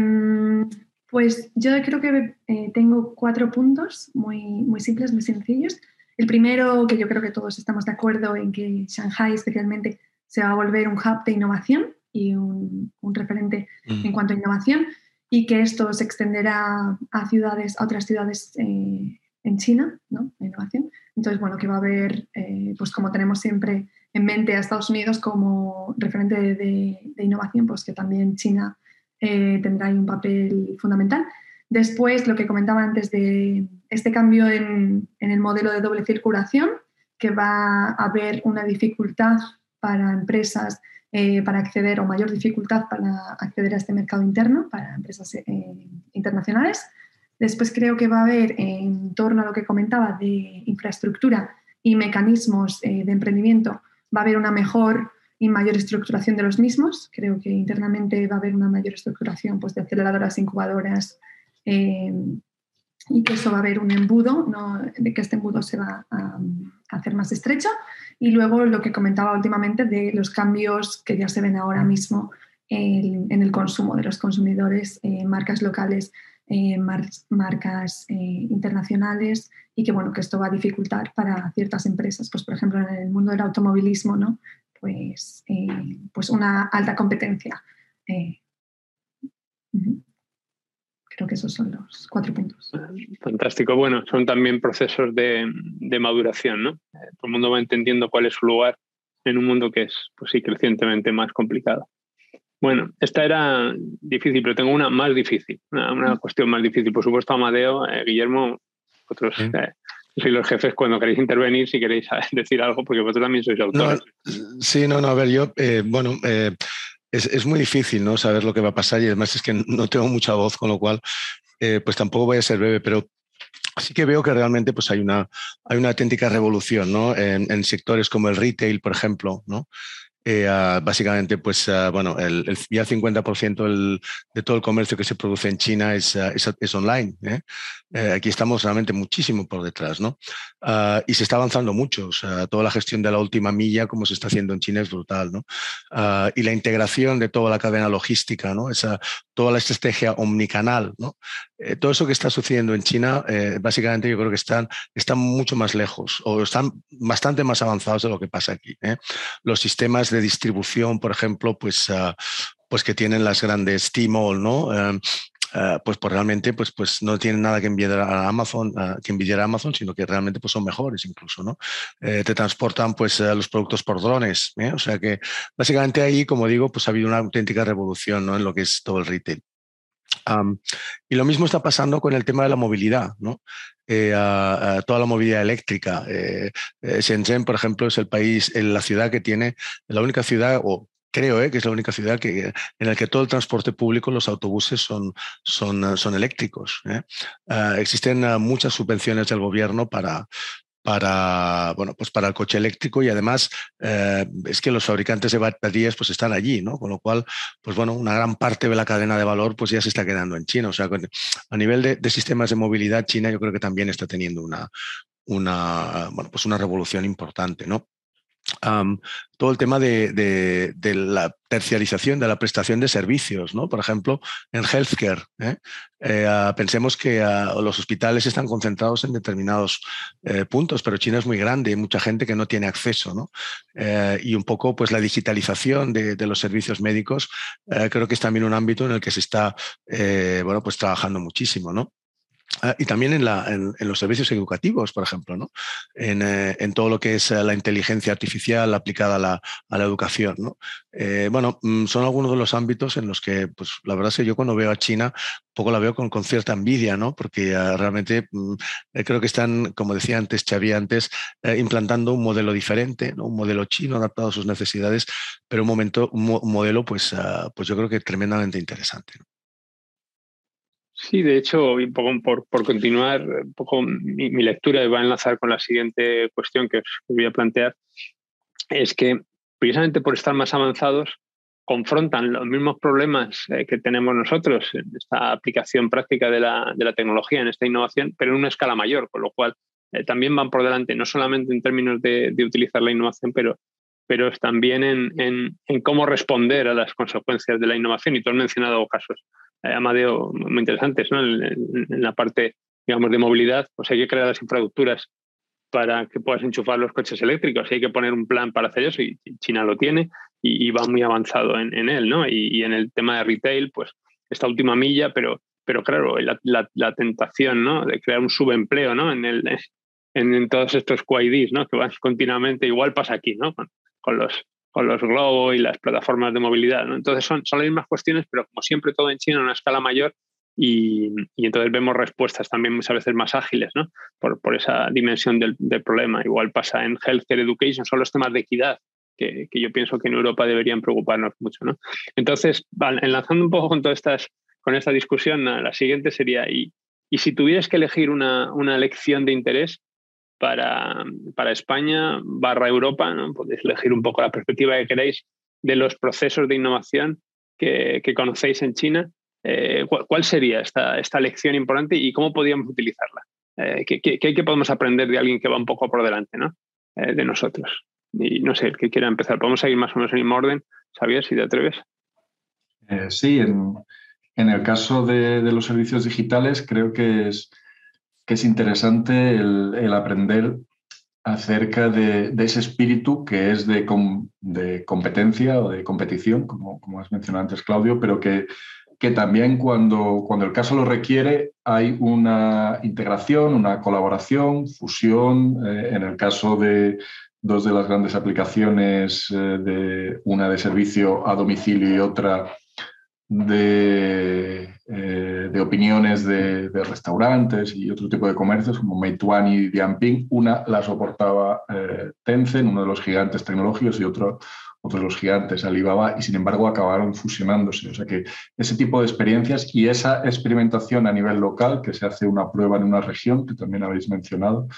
Speaker 6: Pues yo creo que eh, tengo cuatro puntos muy, muy simples, muy sencillos. El primero, que yo creo que todos estamos de acuerdo en que Shanghai especialmente se va a volver un hub de innovación y un, referente mm. en cuanto a innovación y que esto se extenderá a ciudades, a otras ciudades eh, en China, ¿no? La innovación. Entonces, bueno, que va a haber, eh, pues como tenemos siempre en mente a Estados Unidos como referente de, innovación, pues que también China eh, tendrá ahí un papel fundamental. Después, lo que comentaba antes de este cambio en, el modelo de doble circulación, que va a haber una dificultad para empresas eh, para acceder o mayor dificultad para acceder a este mercado interno para empresas internacionales. Después creo que va a haber, en torno a lo que comentaba de infraestructura y mecanismos eh, de emprendimiento, va a haber una mejor y mayor estructuración de los mismos. Creo que internamente va a haber una mayor estructuración pues, de aceleradoras, incubadoras, eh, y que eso va a haber un embudo, de que este embudo se va a, hacer más estrecho. Y luego lo que comentaba últimamente de los cambios que ya se ven ahora mismo en, el consumo de los consumidores, eh, marcas locales eh, marcas eh, internacionales y que, bueno, que esto va a dificultar para ciertas empresas, pues por ejemplo en el mundo del automovilismo, ¿no? pues, pues una alta competencia. Creo que esos son los cuatro puntos.
Speaker 3: Fantástico. Bueno, son también procesos de, de maduración, ¿no? Todo el mundo va entendiendo cuál es su lugar en un mundo que es, pues sí, crecientemente más complicado. Bueno, esta era difícil, pero tengo una más difícil, una, cuestión más difícil. Por supuesto, Amadeo, eh, Guillermo, vosotros eh, sois los jefes cuando queréis intervenir, si queréis *laughs* decir algo, porque vosotros también sois autores.
Speaker 1: sí, no, no, a ver, yo, eh, bueno, es, es, muy difícil ¿no? saber lo que va a pasar y además es que no tengo mucha voz, con lo cual, pues tampoco voy a ser breve, pero sí que veo que realmente pues hay una, hay una auténtica revolución ¿no? en, en, sectores como el retail, por ejemplo, ¿no? Eh, básicamente, pues bueno, el, ya el 50% de todo el comercio que se produce en China es, es, online. ¿eh? Eh, aquí estamos realmente muchísimo por detrás, ¿no? Ah, y se está avanzando mucho. O sea, toda la gestión de la última milla, como se está haciendo en China, es brutal, ¿no? Ah, y la integración de toda la cadena logística, ¿no? Toda la estrategia omnicanal, ¿no? Todo eso que está sucediendo en China, básicamente yo creo que están, están mucho más lejos o están bastante más avanzados de lo que pasa aquí. Los sistemas de distribución, por ejemplo, pues, ah, pues que tienen las grandes T-Mall, ¿no? Em, ah, pues, pues realmente pues, pues no tienen nada que enviar a Amazon, ah, que envidiar a Amazon, sino que realmente pues son mejores incluso, ¿no? Eh, te transportan pues los productos por drones, ¿eh? o sea que básicamente ahí, como digo, pues ha habido una auténtica revolución, ¿no? En lo que es todo el retail y lo mismo está pasando con el tema de la movilidad, ¿no? Eh, toda la movilidad eléctrica. Eh, eh, Shenzhen, por ejemplo, es el país, la ciudad que tiene, la única ciudad, o creo que es la única ciudad que, en la que todo el transporte público, los autobuses son, son, son eléctricos. Ah, existen ah, muchas subvenciones del gobierno para, para, bueno, pues para el coche eléctrico y además eh, es que los fabricantes de baterías pues están allí, ¿no? Con lo cual, pues bueno, una gran parte de la cadena de valor pues ya se está quedando en China. O sea, a nivel de, sistemas de movilidad, China yo creo que también está teniendo una, una, bueno, pues una revolución importante, ¿no? Todo el tema de, la terciarización, de la prestación de servicios, ¿no? Por ejemplo, en healthcare. ¿eh? Eh, ah, pensemos que ah, los hospitales están concentrados en determinados eh, puntos, pero China es muy grande, hay mucha gente que no tiene acceso, ¿no? y un poco, pues, la digitalización de, de los servicios médicos creo que es también un ámbito en el que se está, bueno, pues, trabajando muchísimo, ¿no? Ah, y también en, los servicios educativos, por ejemplo, ¿no? en, eh, todo lo que es eh, la inteligencia artificial aplicada a la, educación. Eh, bueno, mm, son algunos de los ámbitos en los que, pues la verdad es que yo cuando veo a China, poco la veo con, cierta envidia, ¿no? porque realmente mm, creo que están, como decía antes Xavi antes, implantando un modelo diferente, un modelo chino adaptado a sus necesidades, pero un, momento, un, modelo, pues, ah, pues yo creo que tremendamente interesante.
Speaker 3: Sí, de hecho, un poco por, por continuar, un poco mi, lectura va a enlazar con la siguiente cuestión que os voy a plantear, es que precisamente por estar más avanzados confrontan los mismos problemas eh, que tenemos nosotros en esta aplicación práctica de la, de la, tecnología, en esta innovación, pero en una escala mayor, con lo cual eh, también van por delante, no solamente en términos de, de utilizar la innovación, pero, pero también en, en, en, cómo responder a las consecuencias de la innovación. Y tú has mencionado casos Amadeo, muy interesantes, ¿no? En, la parte, digamos, de movilidad, pues hay que crear las infraestructuras para que puedas enchufar los coches eléctricos. Hay que poner un plan para hacer eso y China lo tiene y, va muy avanzado en, él, ¿no? Y, en el tema de retail, pues esta última milla, pero, pero claro, la, tentación, ¿no? De crear un subempleo, ¿no? En, el, en, todos estos QIDs, ¿no? Que van continuamente, igual pasa aquí, ¿no? Con, los con los globos y las plataformas de movilidad. Entonces son, son las mismas cuestiones, pero como siempre todo en China a una escala mayor y, entonces vemos respuestas también muchas veces más ágiles, ¿no? Por, por esa dimensión del, del, problema. Igual pasa en Healthcare Education, son los temas de equidad, que, que, yo pienso que en Europa deberían preocuparnos mucho, ¿no? Entonces, enlazando un poco con todas estas, con esta discusión, la siguiente sería, y, y si tuvieras que elegir una, una lección de interés para, para España barra Europa, ¿no? podéis elegir un poco la perspectiva que queréis de los procesos de innovación que, que conocéis en China eh, ¿cuál sería esta, esta lección importante y cómo podríamos utilizarla? Eh, ¿qué, qué, podemos aprender de alguien que va un poco por delante ¿no? Eh, de nosotros? Y no sé, el que quiera empezar. ¿Podemos seguir más o menos en el mismo orden? Xavier, si te atreves.
Speaker 4: sí, en, en, el caso de, de, los servicios digitales creo que es, que es interesante el, aprender acerca de, ese espíritu que es de, competencia o de competición, como, como has mencionado antes, Claudio, pero que que también cuando, cuando el caso lo requiere hay una integración, una colaboración, fusión. Eh, en el caso de dos de las grandes aplicaciones, eh, de una de servicio a domicilio y otra de, eh, de opiniones de, de, restaurantes y otro tipo de comercios como Meituan y Dianping, una la soportaba Tencent, uno de los gigantes tecnológicos, y otro otros los gigantes, Alibaba, y sin embargo acabaron fusionándose. O sea que ese tipo de experiencias y esa experimentación a nivel local, que se hace una prueba en una región, que también habéis mencionado,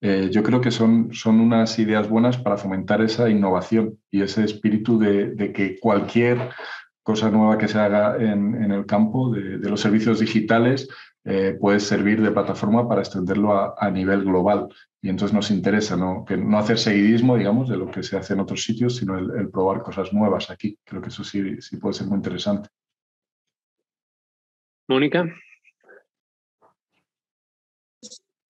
Speaker 4: eh, yo creo que son, son unas ideas buenas para fomentar esa innovación y ese espíritu de, que cualquier cosa nueva que se haga en, el campo de, los servicios digitales eh, puede servir de plataforma para extenderlo a, nivel global. Y entonces nos interesa ¿no? Que no hacer seguidismo, digamos, de lo que se hace en otros sitios, sino el, probar cosas nuevas aquí. Creo que eso sí, sí puede ser muy interesante.
Speaker 3: Mónica.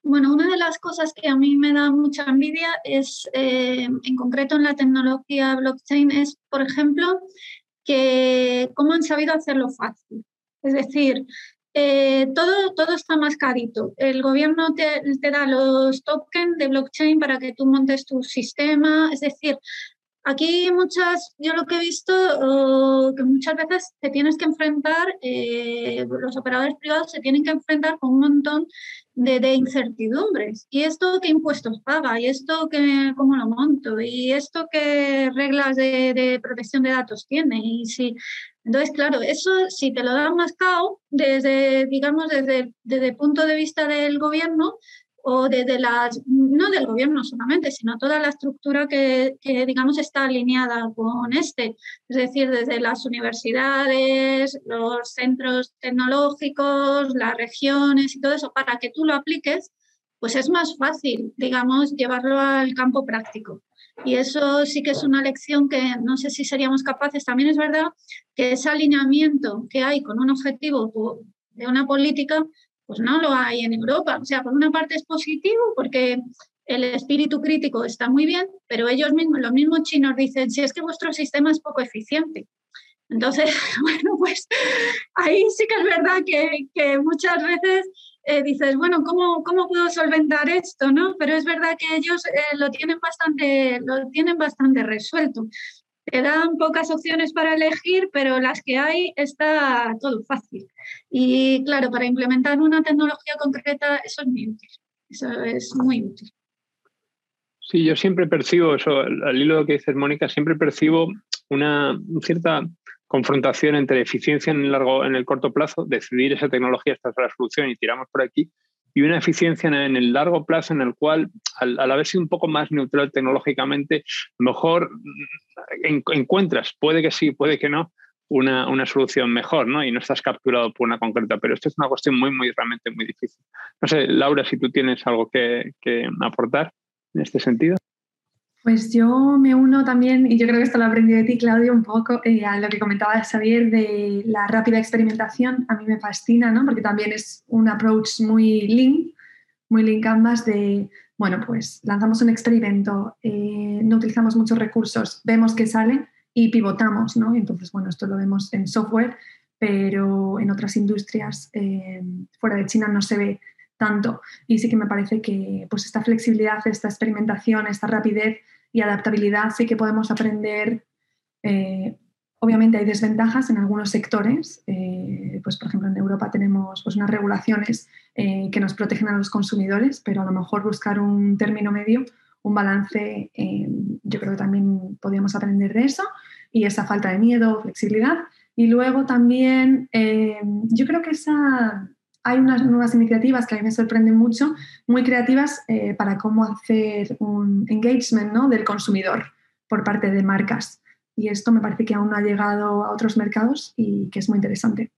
Speaker 5: Bueno, una de las cosas que a mí me da mucha envidia es, eh, en concreto en la tecnología blockchain, es, por ejemplo, que cómo han sabido hacerlo fácil. Es decir, eh, todo, todo está más carito. El gobierno te, te, da los tokens de blockchain para que tú montes tu sistema. Es decir, aquí muchas, yo lo que he visto, que muchas veces te tienes que enfrentar, eh, los operadores privados se tienen que enfrentar con un montón de, incertidumbres. ¿Y esto qué impuestos paga? ¿Y esto qué, cómo lo monto? ¿Y esto qué reglas de, de protección de datos tiene? Y si entonces, claro, eso si te lo dan mascado desde, digamos, desde, desde el punto de vista del gobierno o desde las, no del gobierno solamente, sino toda la estructura que, que, digamos, está alineada con este, es decir, desde las universidades, los centros tecnológicos, las regiones y todo eso, para que tú lo apliques, pues es más fácil, digamos, llevarlo al campo práctico. Y eso sí que es una lección que no sé si seríamos capaces. También es verdad que ese alineamiento que hay con un objetivo de una política, pues no lo hay en Europa. O sea, por una parte es positivo porque el espíritu crítico está muy bien, pero ellos mismos, los mismos chinos dicen, si es que vuestro sistema es poco eficiente. Entonces, *laughs* bueno, pues ahí sí que es verdad que, que muchas veces eh, dices, bueno, ¿cómo, ¿cómo puedo solventar esto? ¿no? Pero es verdad que ellos eh, lo, tienen bastante, lo tienen bastante resuelto. Te dan pocas opciones para elegir, pero las que hay está todo fácil. Y claro, para implementar una tecnología concreta eso es muy útil. Eso es muy útil.
Speaker 3: Sí, yo siempre percibo eso, al hilo de lo que dices, Mónica, siempre percibo una cierta confrontación entre eficiencia en el, largo, en el corto plazo, decidir esa tecnología, esta es la solución y tiramos por aquí, y una eficiencia en el largo plazo en el cual, al, haber sido un poco más neutral tecnológicamente, mejor encuentras, puede que sí, puede que no, una, una, solución mejor, ¿no? Y no estás capturado por una concreta, pero esto es una cuestión muy, muy, realmente muy difícil. No sé, Laura, si tú tienes algo que, que aportar en este sentido.
Speaker 6: Pues yo me uno también, y yo creo que esto lo aprendí de ti, Claudio, un poco eh, a lo que comentaba Xavier de la rápida experimentación. A mí me fascina, ¿no? Porque también es un approach muy lean, muy lean canvas de, bueno, pues lanzamos un experimento, eh, no utilizamos muchos recursos, vemos que sale y pivotamos, ¿no? Entonces, bueno, esto lo vemos en software, pero en otras industrias eh, fuera de China no se ve tanto. Y sí que me parece que pues esta flexibilidad, esta experimentación, esta rapidez y adaptabilidad sí que podemos aprender. Eh, obviamente hay desventajas en algunos sectores, eh, pues por ejemplo en Europa tenemos pues, unas regulaciones eh, que nos protegen a los consumidores, pero a lo mejor buscar un término medio, un balance, yo creo que también podríamos aprender de eso y esa falta de miedo, flexibilidad. Y luego también yo creo que esa hay unas nuevas iniciativas que a mí me sorprenden mucho, muy creativas eh, para cómo hacer un engagement ¿no? del consumidor por parte de marcas. Y esto me parece que aún no ha llegado a otros mercados y que es muy interesante.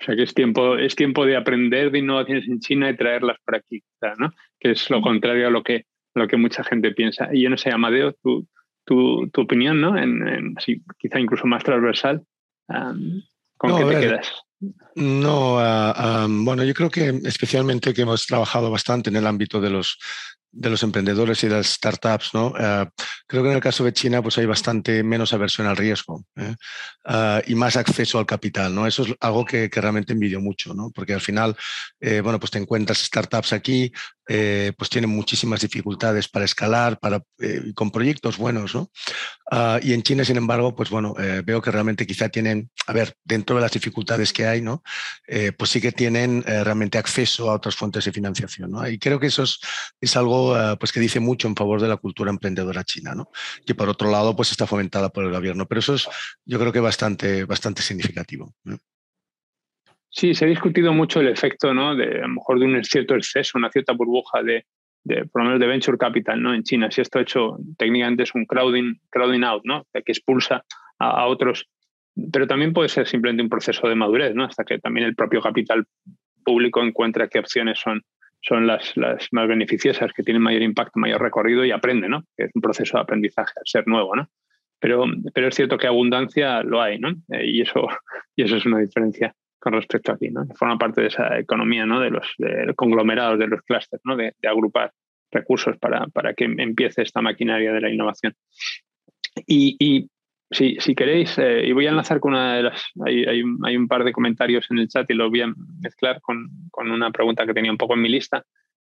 Speaker 3: O sea que es tiempo, es tiempo de aprender de innovaciones en China y traerlas para aquí, ¿no? que es lo contrario a lo que, lo que mucha gente piensa. Y yo no sé, Amadeo, tu, tu, tu opinión, ¿no? En, quizá incluso más transversal, ¿con qué te quedas?
Speaker 1: No, ah, bueno, yo creo que especialmente que hemos trabajado bastante en el ámbito de los de los emprendedores y de las startups, ¿no? Eh, creo que en el caso de China pues hay bastante menos aversión al riesgo ¿eh? Ah, y más acceso al capital, ¿no? Eso es algo que, que realmente envidio mucho, ¿no? Porque al final, eh, bueno, pues te encuentras startups aquí, pues tienen muchísimas dificultades para escalar, para, con proyectos buenos, ¿no? Ah, y en China, sin embargo, pues bueno, veo que realmente quizá tienen, a ver, dentro de las dificultades que hay, ¿no? pues sí que tienen realmente acceso a otras fuentes de financiación, ¿no? Y creo que eso es, es algo eh, pues que dice mucho en favor de la cultura emprendedora china, ¿no? que por otro lado pues está fomentada por el gobierno. Pero eso es yo creo que bastante, bastante significativo.
Speaker 3: Sí, se ha discutido mucho el efecto ¿no? de a lo mejor de un cierto exceso, una cierta burbuja de, por lo menos de venture capital ¿no? en China. Si esto hecho técnicamente es un crowding, crowding out, ¿no? que expulsa a, a otros pero también puede ser simplemente un proceso de madurez, ¿no? hasta que también el propio capital público encuentra qué opciones son son las, las, más beneficiosas, que tienen mayor impacto, mayor recorrido y aprende, ¿no? Es un proceso de aprendizaje, al ser nuevo, ¿no? Pero, pero es cierto que abundancia lo hay, ¿no? Eh, y, eso, *laughs* y eso es una diferencia con respecto a aquí, ¿no? Forma parte de esa economía, ¿no? De los conglomerados, de los clústeres, ¿no? De, agrupar recursos para, para que empiece esta maquinaria de la innovación. Y si, si queréis, eh, y voy a enlazar con una de las. Hay, hay, hay, un par de comentarios en el chat y lo voy a mezclar con, con, una pregunta que tenía un poco en mi lista,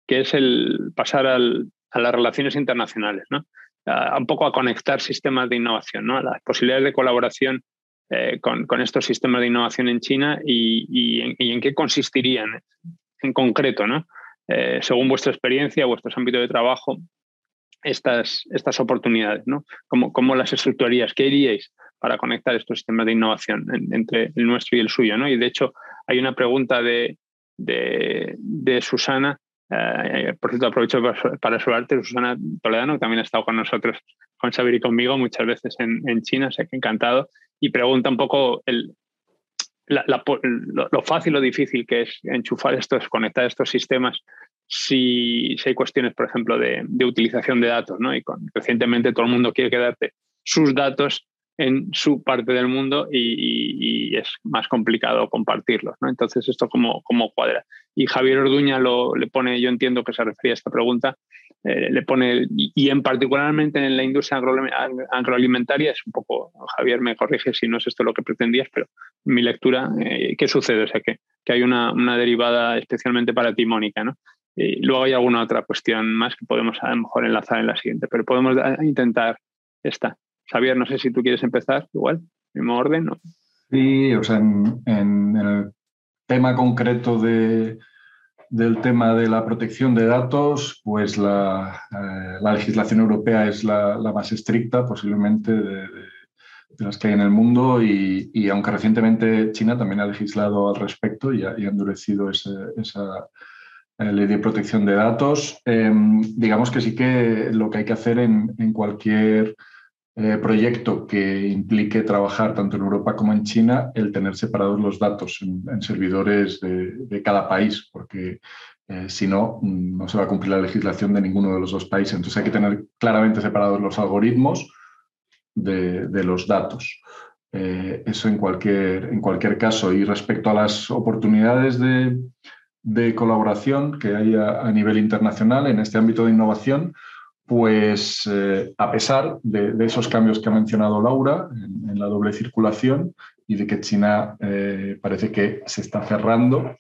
Speaker 3: que es el pasar al, a las relaciones internacionales, ¿no? Un poco a conectar sistemas de innovación, ¿no? las posibilidades de colaboración eh, con, con, estos sistemas de innovación en China y, y, en, y en, qué consistirían en concreto, ¿no? Eh, según vuestra experiencia, vuestros ámbitos de trabajo, estas, estas oportunidades, ¿no? ¿Cómo, ¿Cómo, las estructurarías? ¿Qué haríais para conectar estos sistemas de innovación entre el nuestro y el suyo? ¿no? Y de hecho, hay una pregunta de, de, Susana, eh, por cierto, aprovecho para, saludarte, Susana Toledano, que también ha estado con nosotros, con Xavier y conmigo muchas veces en, China, o sea que encantado, y pregunta un poco lo, fácil o difícil que es enchufar estos, conectar estos sistemas si, hay cuestiones, por ejemplo, de, utilización de datos, ¿no? Y recientemente todo el mundo quiere quedarte sus datos en su parte del mundo y, es más complicado compartirlos, ¿no? Entonces, ¿esto cómo, cómo cuadra? Y Javier Orduña lo, le pone, yo entiendo que se refería a esta pregunta, eh, le pone, y, en particularmente en la industria agroalimentaria, es un poco, Javier me corrige si no es esto lo que pretendías, pero mi lectura, eh, ¿qué sucede? O sea, que, que hay una, una derivada especialmente para ti, Mónica, ¿no? Y luego hay alguna otra cuestión más que podemos a lo mejor enlazar en la siguiente, pero podemos intentar esta. Xavier, no sé si tú quieres empezar igual, mismo orden.
Speaker 4: Sí, o sea, en, el tema concreto de, del tema de la protección de datos, pues la, eh, la legislación europea es la, la, más estricta posiblemente de, las que hay en el mundo y, y, aunque recientemente China también ha legislado al respecto y ha, y endurecido esa eh, ley de protección de datos. Em, digamos que sí que lo que hay que hacer en, en cualquier eh, proyecto que implique trabajar tanto en Europa como en China, el tener separados los datos en, en servidores de, de, cada país, porque Eh, si no, mm, no se va a cumplir la legislación de ninguno de los dos países. Entonces hay que tener claramente separados los algoritmos de, los datos. Eh, eso en cualquier, en cualquier caso. Y respecto a las oportunidades de, colaboración que hay a, nivel internacional en este ámbito de innovación, pues eh, a pesar de, esos cambios que ha mencionado Laura en, la doble circulación y de que China parece que se está cerrando,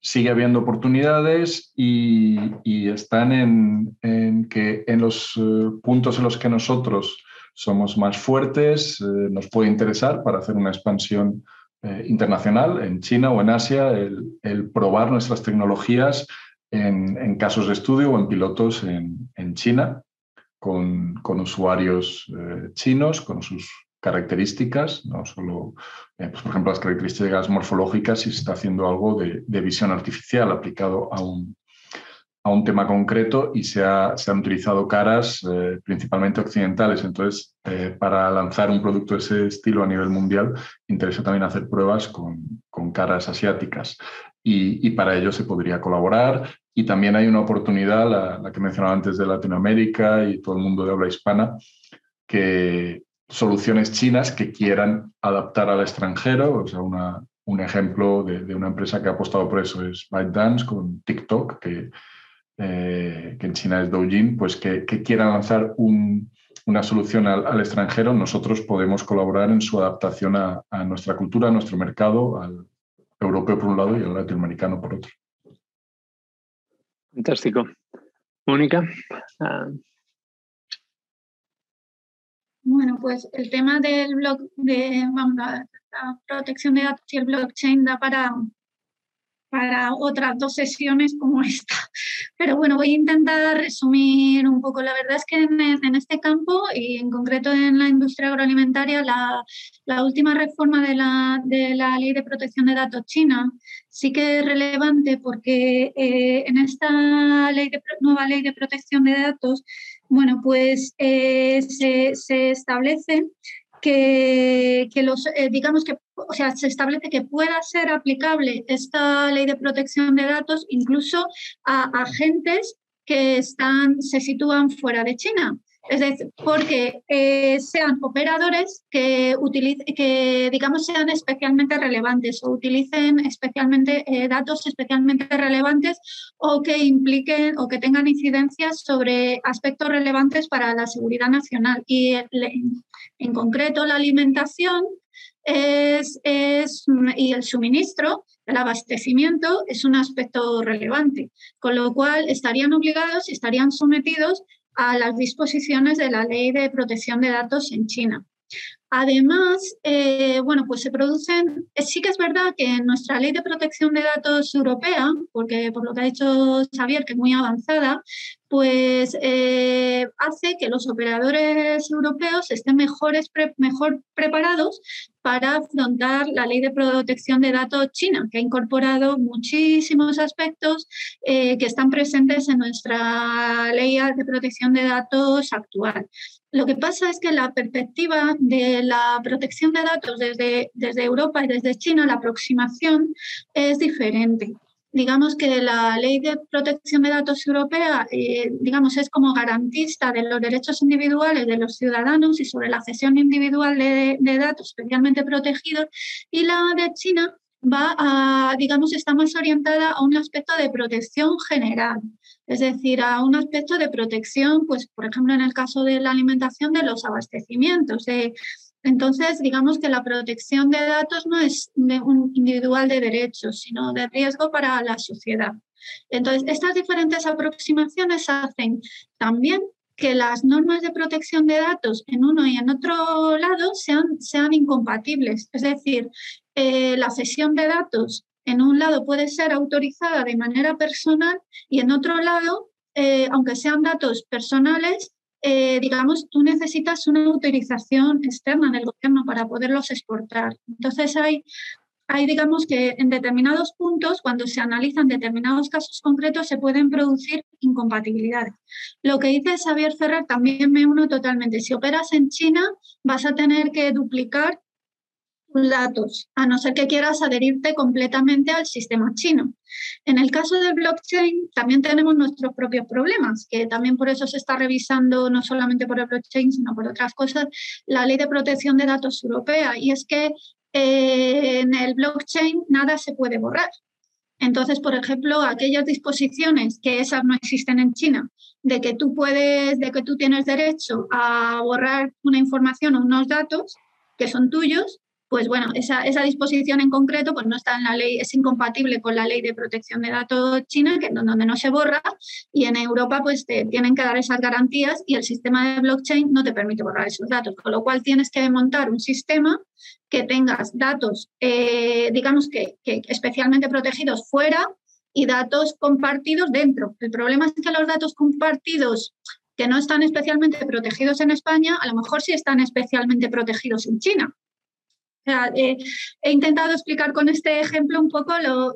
Speaker 4: sigue habiendo oportunidades y, están en, que en los eh, puntos en los que nosotros somos más fuertes, eh, nos puede interesar para hacer una expansión eh, internacional en China o en Asia, el, probar nuestras tecnologías en, casos de estudio o en pilotos en, China con, con usuarios chinos, con sus características, no solo, eh, pues, por ejemplo, las características morfológicas, si se está haciendo algo de, visión artificial aplicado a un, a un tema concreto y se, se han utilizado caras eh, principalmente occidentales. Entonces, eh, para lanzar un producto de ese estilo a nivel mundial, interesa también hacer pruebas con, con caras asiáticas. Y, y, para ello se podría colaborar. Y también hay una oportunidad, la, la que mencionaba antes de Latinoamérica y todo el mundo de habla hispana, que, soluciones chinas que quieran adaptar al extranjero. O sea, un ejemplo de, una empresa que ha apostado por eso es ByteDance con TikTok, que, eh, que en China es Douyin, pues que, que quieran lanzar una solución al, extranjero, nosotros podemos colaborar en su adaptación a, nuestra cultura, a nuestro mercado, al europeo por un lado y al latinoamericano por otro.
Speaker 3: Fantástico. Mónica, ah,
Speaker 5: bueno, pues el tema del blog de la, protección de datos y el blockchain da para, para otras dos sesiones como *laughs* esta. Pero bueno, voy a intentar resumir un poco. La verdad es que en, este campo y en concreto en la industria agroalimentaria, la, última reforma de la, de la, ley de protección de datos china sí que es relevante porque eh, en esta nueva ley de protección de datos bueno, pues eh, se, establece que, los, eh, digamos que, o sea, se establece que pueda ser aplicable esta ley de protección de datos incluso a agentes que están, se sitúan fuera de China. Es decir, porque eh, sean operadores que, que, digamos, sean especialmente relevantes o utilicen especialmente eh, datos especialmente relevantes o que impliquen o que tengan incidencias sobre aspectos relevantes para la seguridad nacional. Y en concreto, la alimentación es, es, y el suministro, el abastecimiento es un aspecto relevante, con lo cual estarían obligados y estarían sometidos a las disposiciones de la Ley de Protección de Datos en China. Además, eh, bueno, pues se producen, eh, sí que es verdad que nuestra ley de protección de datos europea, porque por lo que ha dicho Xavier, que es muy avanzada, pues eh, hace que los operadores europeos estén mejores, mejor preparados para afrontar la ley de protección de datos china, que ha incorporado muchísimos aspectos que están presentes en nuestra ley de protección de datos actual. Lo que pasa es que la perspectiva de la protección de datos desde, desde Europa y desde China, la aproximación es diferente. Digamos que la ley de protección de datos europea, eh, digamos, es como garantista de los derechos individuales de los ciudadanos y sobre la cesión individual de, datos especialmente protegidos, y la de China va a, digamos, está más orientada a un aspecto de protección general, es decir, a un aspecto de protección, pues, por ejemplo, en el caso de la alimentación, de los abastecimientos. entonces, digamos que la protección de datos no es un individual de derechos, sino de riesgo para la sociedad. Entonces, estas diferentes aproximaciones hacen también que las normas de protección de datos en uno y en otro lado sean, sean incompatibles. Es decir, eh, la cesión de datos en un lado puede ser autorizada de manera personal y en otro lado, eh, aunque sean datos personales, eh, digamos, tú necesitas una autorización externa del gobierno para poderlos exportar. Entonces hay, hay, digamos que en determinados puntos, cuando se analizan determinados casos concretos, se pueden producir incompatibilidades. Lo que dice Xavier Ferrer también me uno totalmente. Si operas en China, vas a tener que duplicar datos, a no ser que quieras adherirte completamente al sistema chino. En el caso del blockchain, también tenemos nuestros propios problemas, que también por eso se está revisando, no solamente por el blockchain, sino por otras cosas, la ley de protección de datos europea. Y es que eh, en el blockchain nada se puede borrar. Entonces, por ejemplo, aquellas disposiciones que esas no existen en China, de que tú puedes, de que tú tienes derecho a borrar una información o unos datos que son tuyos, pues bueno, esa, disposición en concreto pues no está en la ley, es incompatible con la ley de protección de datos china, que donde no se borra, y en Europa pues te tienen que dar esas garantías y el sistema de blockchain no te permite borrar esos datos, con lo cual tienes que montar un sistema que tengas datos, eh, digamos que, que especialmente protegidos fuera y datos compartidos dentro. El problema es que los datos compartidos que no están especialmente protegidos en España, a lo mejor sí están especialmente protegidos en China. Eh, he intentado explicar con este ejemplo un poco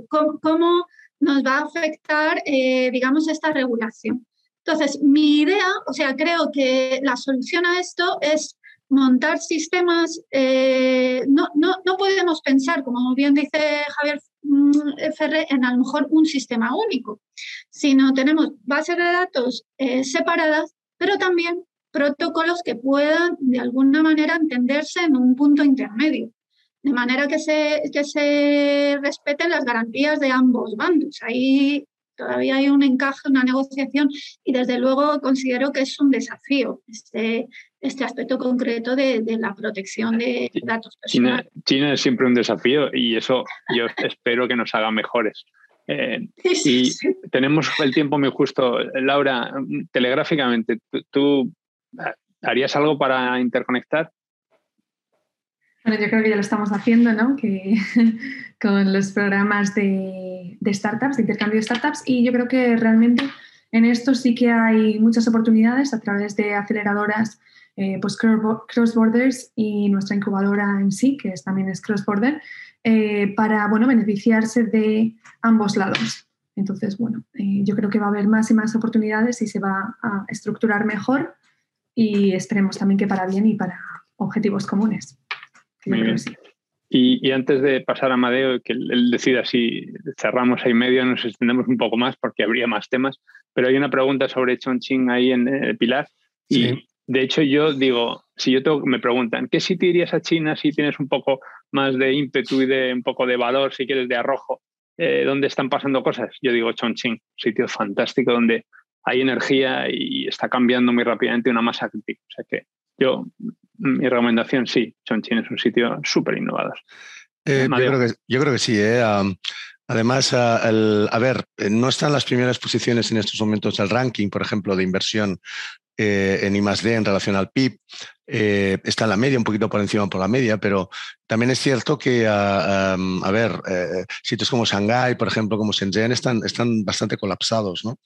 Speaker 5: cómo, nos va a afectar, eh, digamos, esta regulación. Entonces, mi idea, o sea, creo que la solución a esto es montar sistemas, eh, no, no, no, podemos pensar, como bien dice Javier mm, Ferrer, en a lo mejor un sistema único, sino tenemos bases de datos separadas, pero también protocolos que puedan de alguna manera entenderse en un punto intermedio, de manera que se, que se respeten las garantías de ambos bandos. Ahí todavía hay un encaje, una negociación y desde luego considero que es un desafío este, este aspecto concreto de, la protección de datos
Speaker 3: personales. China, es siempre un desafío y eso yo espero que nos haga mejores. Eh, y tenemos el tiempo muy justo. Laura, telegráficamente, tú ¿Harías algo para interconectar?
Speaker 6: Bueno, yo creo que ya lo estamos haciendo, ¿no? Que, *laughs* con los programas de, startups, de intercambio de startups, y yo creo que realmente en esto sí que hay muchas oportunidades a través de aceleradoras eh, pues cross borders y nuestra incubadora en sí, que es, también es cross border, eh, para bueno, beneficiarse de ambos lados. Entonces, bueno, eh, yo creo que va a haber más y más oportunidades y se va a estructurar mejor y esperemos también que para bien y para objetivos comunes.
Speaker 3: Muy bien. Y, antes de pasar a Amadeo, que él, decida si cerramos ahí medio, nos extendemos un poco más porque habría más temas, pero hay una pregunta sobre Chongqing ahí en el Pilar. Y de hecho yo digo, si yo tengo, me preguntan, ¿qué sitio irías a China si tienes un poco más de ímpetu y de un poco de valor, si quieres de arrojo, eh, donde están pasando cosas? Yo digo Chongqing, sitio fantástico donde hay energía y está cambiando muy rápidamente una masa crítica. O sea que yo, mi recomendación sí, Chongqing es un sitio súper innovador.
Speaker 1: Eh, yo, creo que, yo, creo que, sí. ¿eh? además, a ver, eh, no están las primeras posiciones en estos momentos del ranking, por ejemplo, de inversión en I+D en relación al PIB. Eh, está en la media, un poquito por encima por la media, pero también es cierto que, a, ver, eh, sitios como Shanghái, por ejemplo, como Shenzhen, están, están bastante colapsados, ¿no?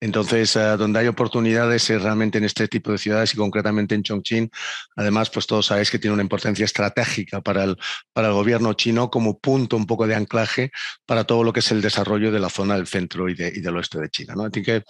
Speaker 1: Entonces, eh, donde hay oportunidades es realmente en este tipo de ciudades y concretamente en Chongqing. Además, pues todos sabéis que tiene una importancia estratégica para el, para el gobierno chino como punto un poco de anclaje para todo lo que es el desarrollo de la zona del centro y, y del oeste de China, ¿no? Así que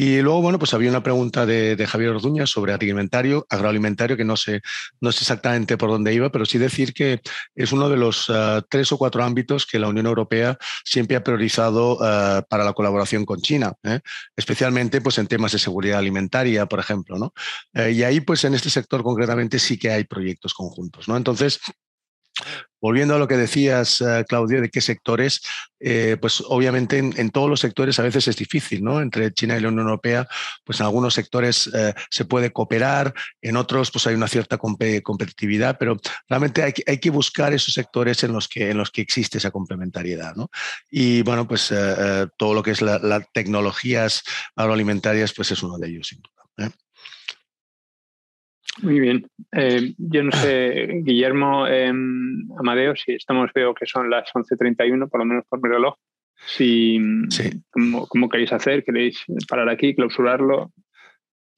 Speaker 1: y luego, bueno, pues había una pregunta de, de Javier Orduña sobre alimentario, agroalimentario que no sé, no sé exactamente por dónde iba, pero sí decir que es uno de los ah, tres o cuatro ámbitos que la Unión Europea siempre ha priorizado ah, para la colaboración con China, ¿eh? especialmente pues, en temas de seguridad alimentaria, por ejemplo. ¿no? Eh, y ahí, pues en este sector concretamente sí que hay proyectos conjuntos. ¿no? Entonces, Volviendo a lo que decías, eh, Claudio, de qué sectores, eh, pues obviamente en, todos los sectores a veces es difícil, ¿no? Entre China y la Unión Europea, pues en algunos sectores eh, se puede cooperar, en otros pues hay una cierta competitividad, pero realmente hay que, buscar esos sectores en los que, en los que existe esa complementariedad, ¿no? Y bueno, pues todo lo que es las la tecnologías agroalimentarias, pues es uno de ellos, sin duda.
Speaker 3: Muy bien. Eh, yo no sé, *clears throat* Guillermo, eh, Amadeo, si estamos, veo que son las 11.31, por lo menos por mi reloj. Si, ¿cómo, queréis hacer? ¿Queréis parar aquí, clausurarlo?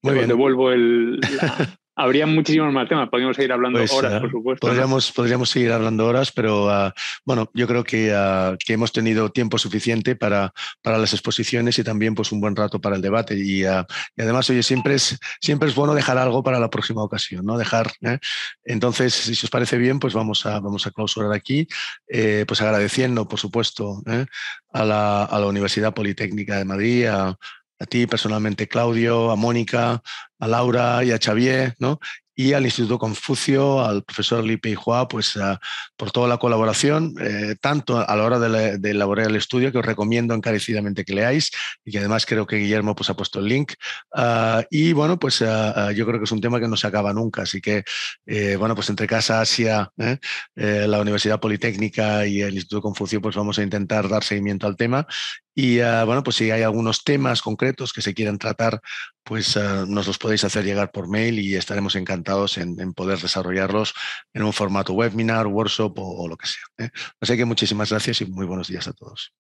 Speaker 3: Muy bien. Devuelvo el, *laughs* habría muchísimos más temas. Podríamos seguir hablando
Speaker 1: Pues,
Speaker 3: horas,
Speaker 1: eh,
Speaker 3: por supuesto. ¿no?
Speaker 1: Podríamos, podríamos seguir hablando horas, pero ah, bueno, yo creo que, ah, que hemos tenido tiempo suficiente para, para las exposiciones y también pues, un buen rato para el debate. Y, ah, y además, oye, siempre es, siempre es bueno dejar algo para la próxima ocasión, ¿no? Dejar. ¿eh? Entonces, si os parece bien, pues vamos a, vamos a clausurar aquí, eh, pues agradeciendo, por supuesto, ¿eh? a, la, a la Universidad Politécnica de Madrid, a, a ti personalmente, Claudio, a Mónica, a Laura y a Xavier, ¿no? y al Instituto Confucio, al profesor Li Peihua, pues uh, por toda la colaboración, eh, tanto a la hora de, la, de, elaborar el estudio, que os recomiendo encarecidamente que leáis, y que además creo que Guillermo pues, ha puesto el link. Uh, y bueno, pues uh, yo creo que es un tema que no se acaba nunca, así que, eh, bueno, pues entre Casa Asia, ¿eh? la Universidad Politécnica y el Instituto Confucio, pues vamos a intentar dar seguimiento al tema. Y bueno, pues si hay algunos temas concretos que se quieran tratar, pues nos los podéis hacer llegar por mail y estaremos encantados en, poder desarrollarlos en un formato webinar, workshop o, o lo que sea. ¿eh? Así que muchísimas gracias y muy buenos días a todos.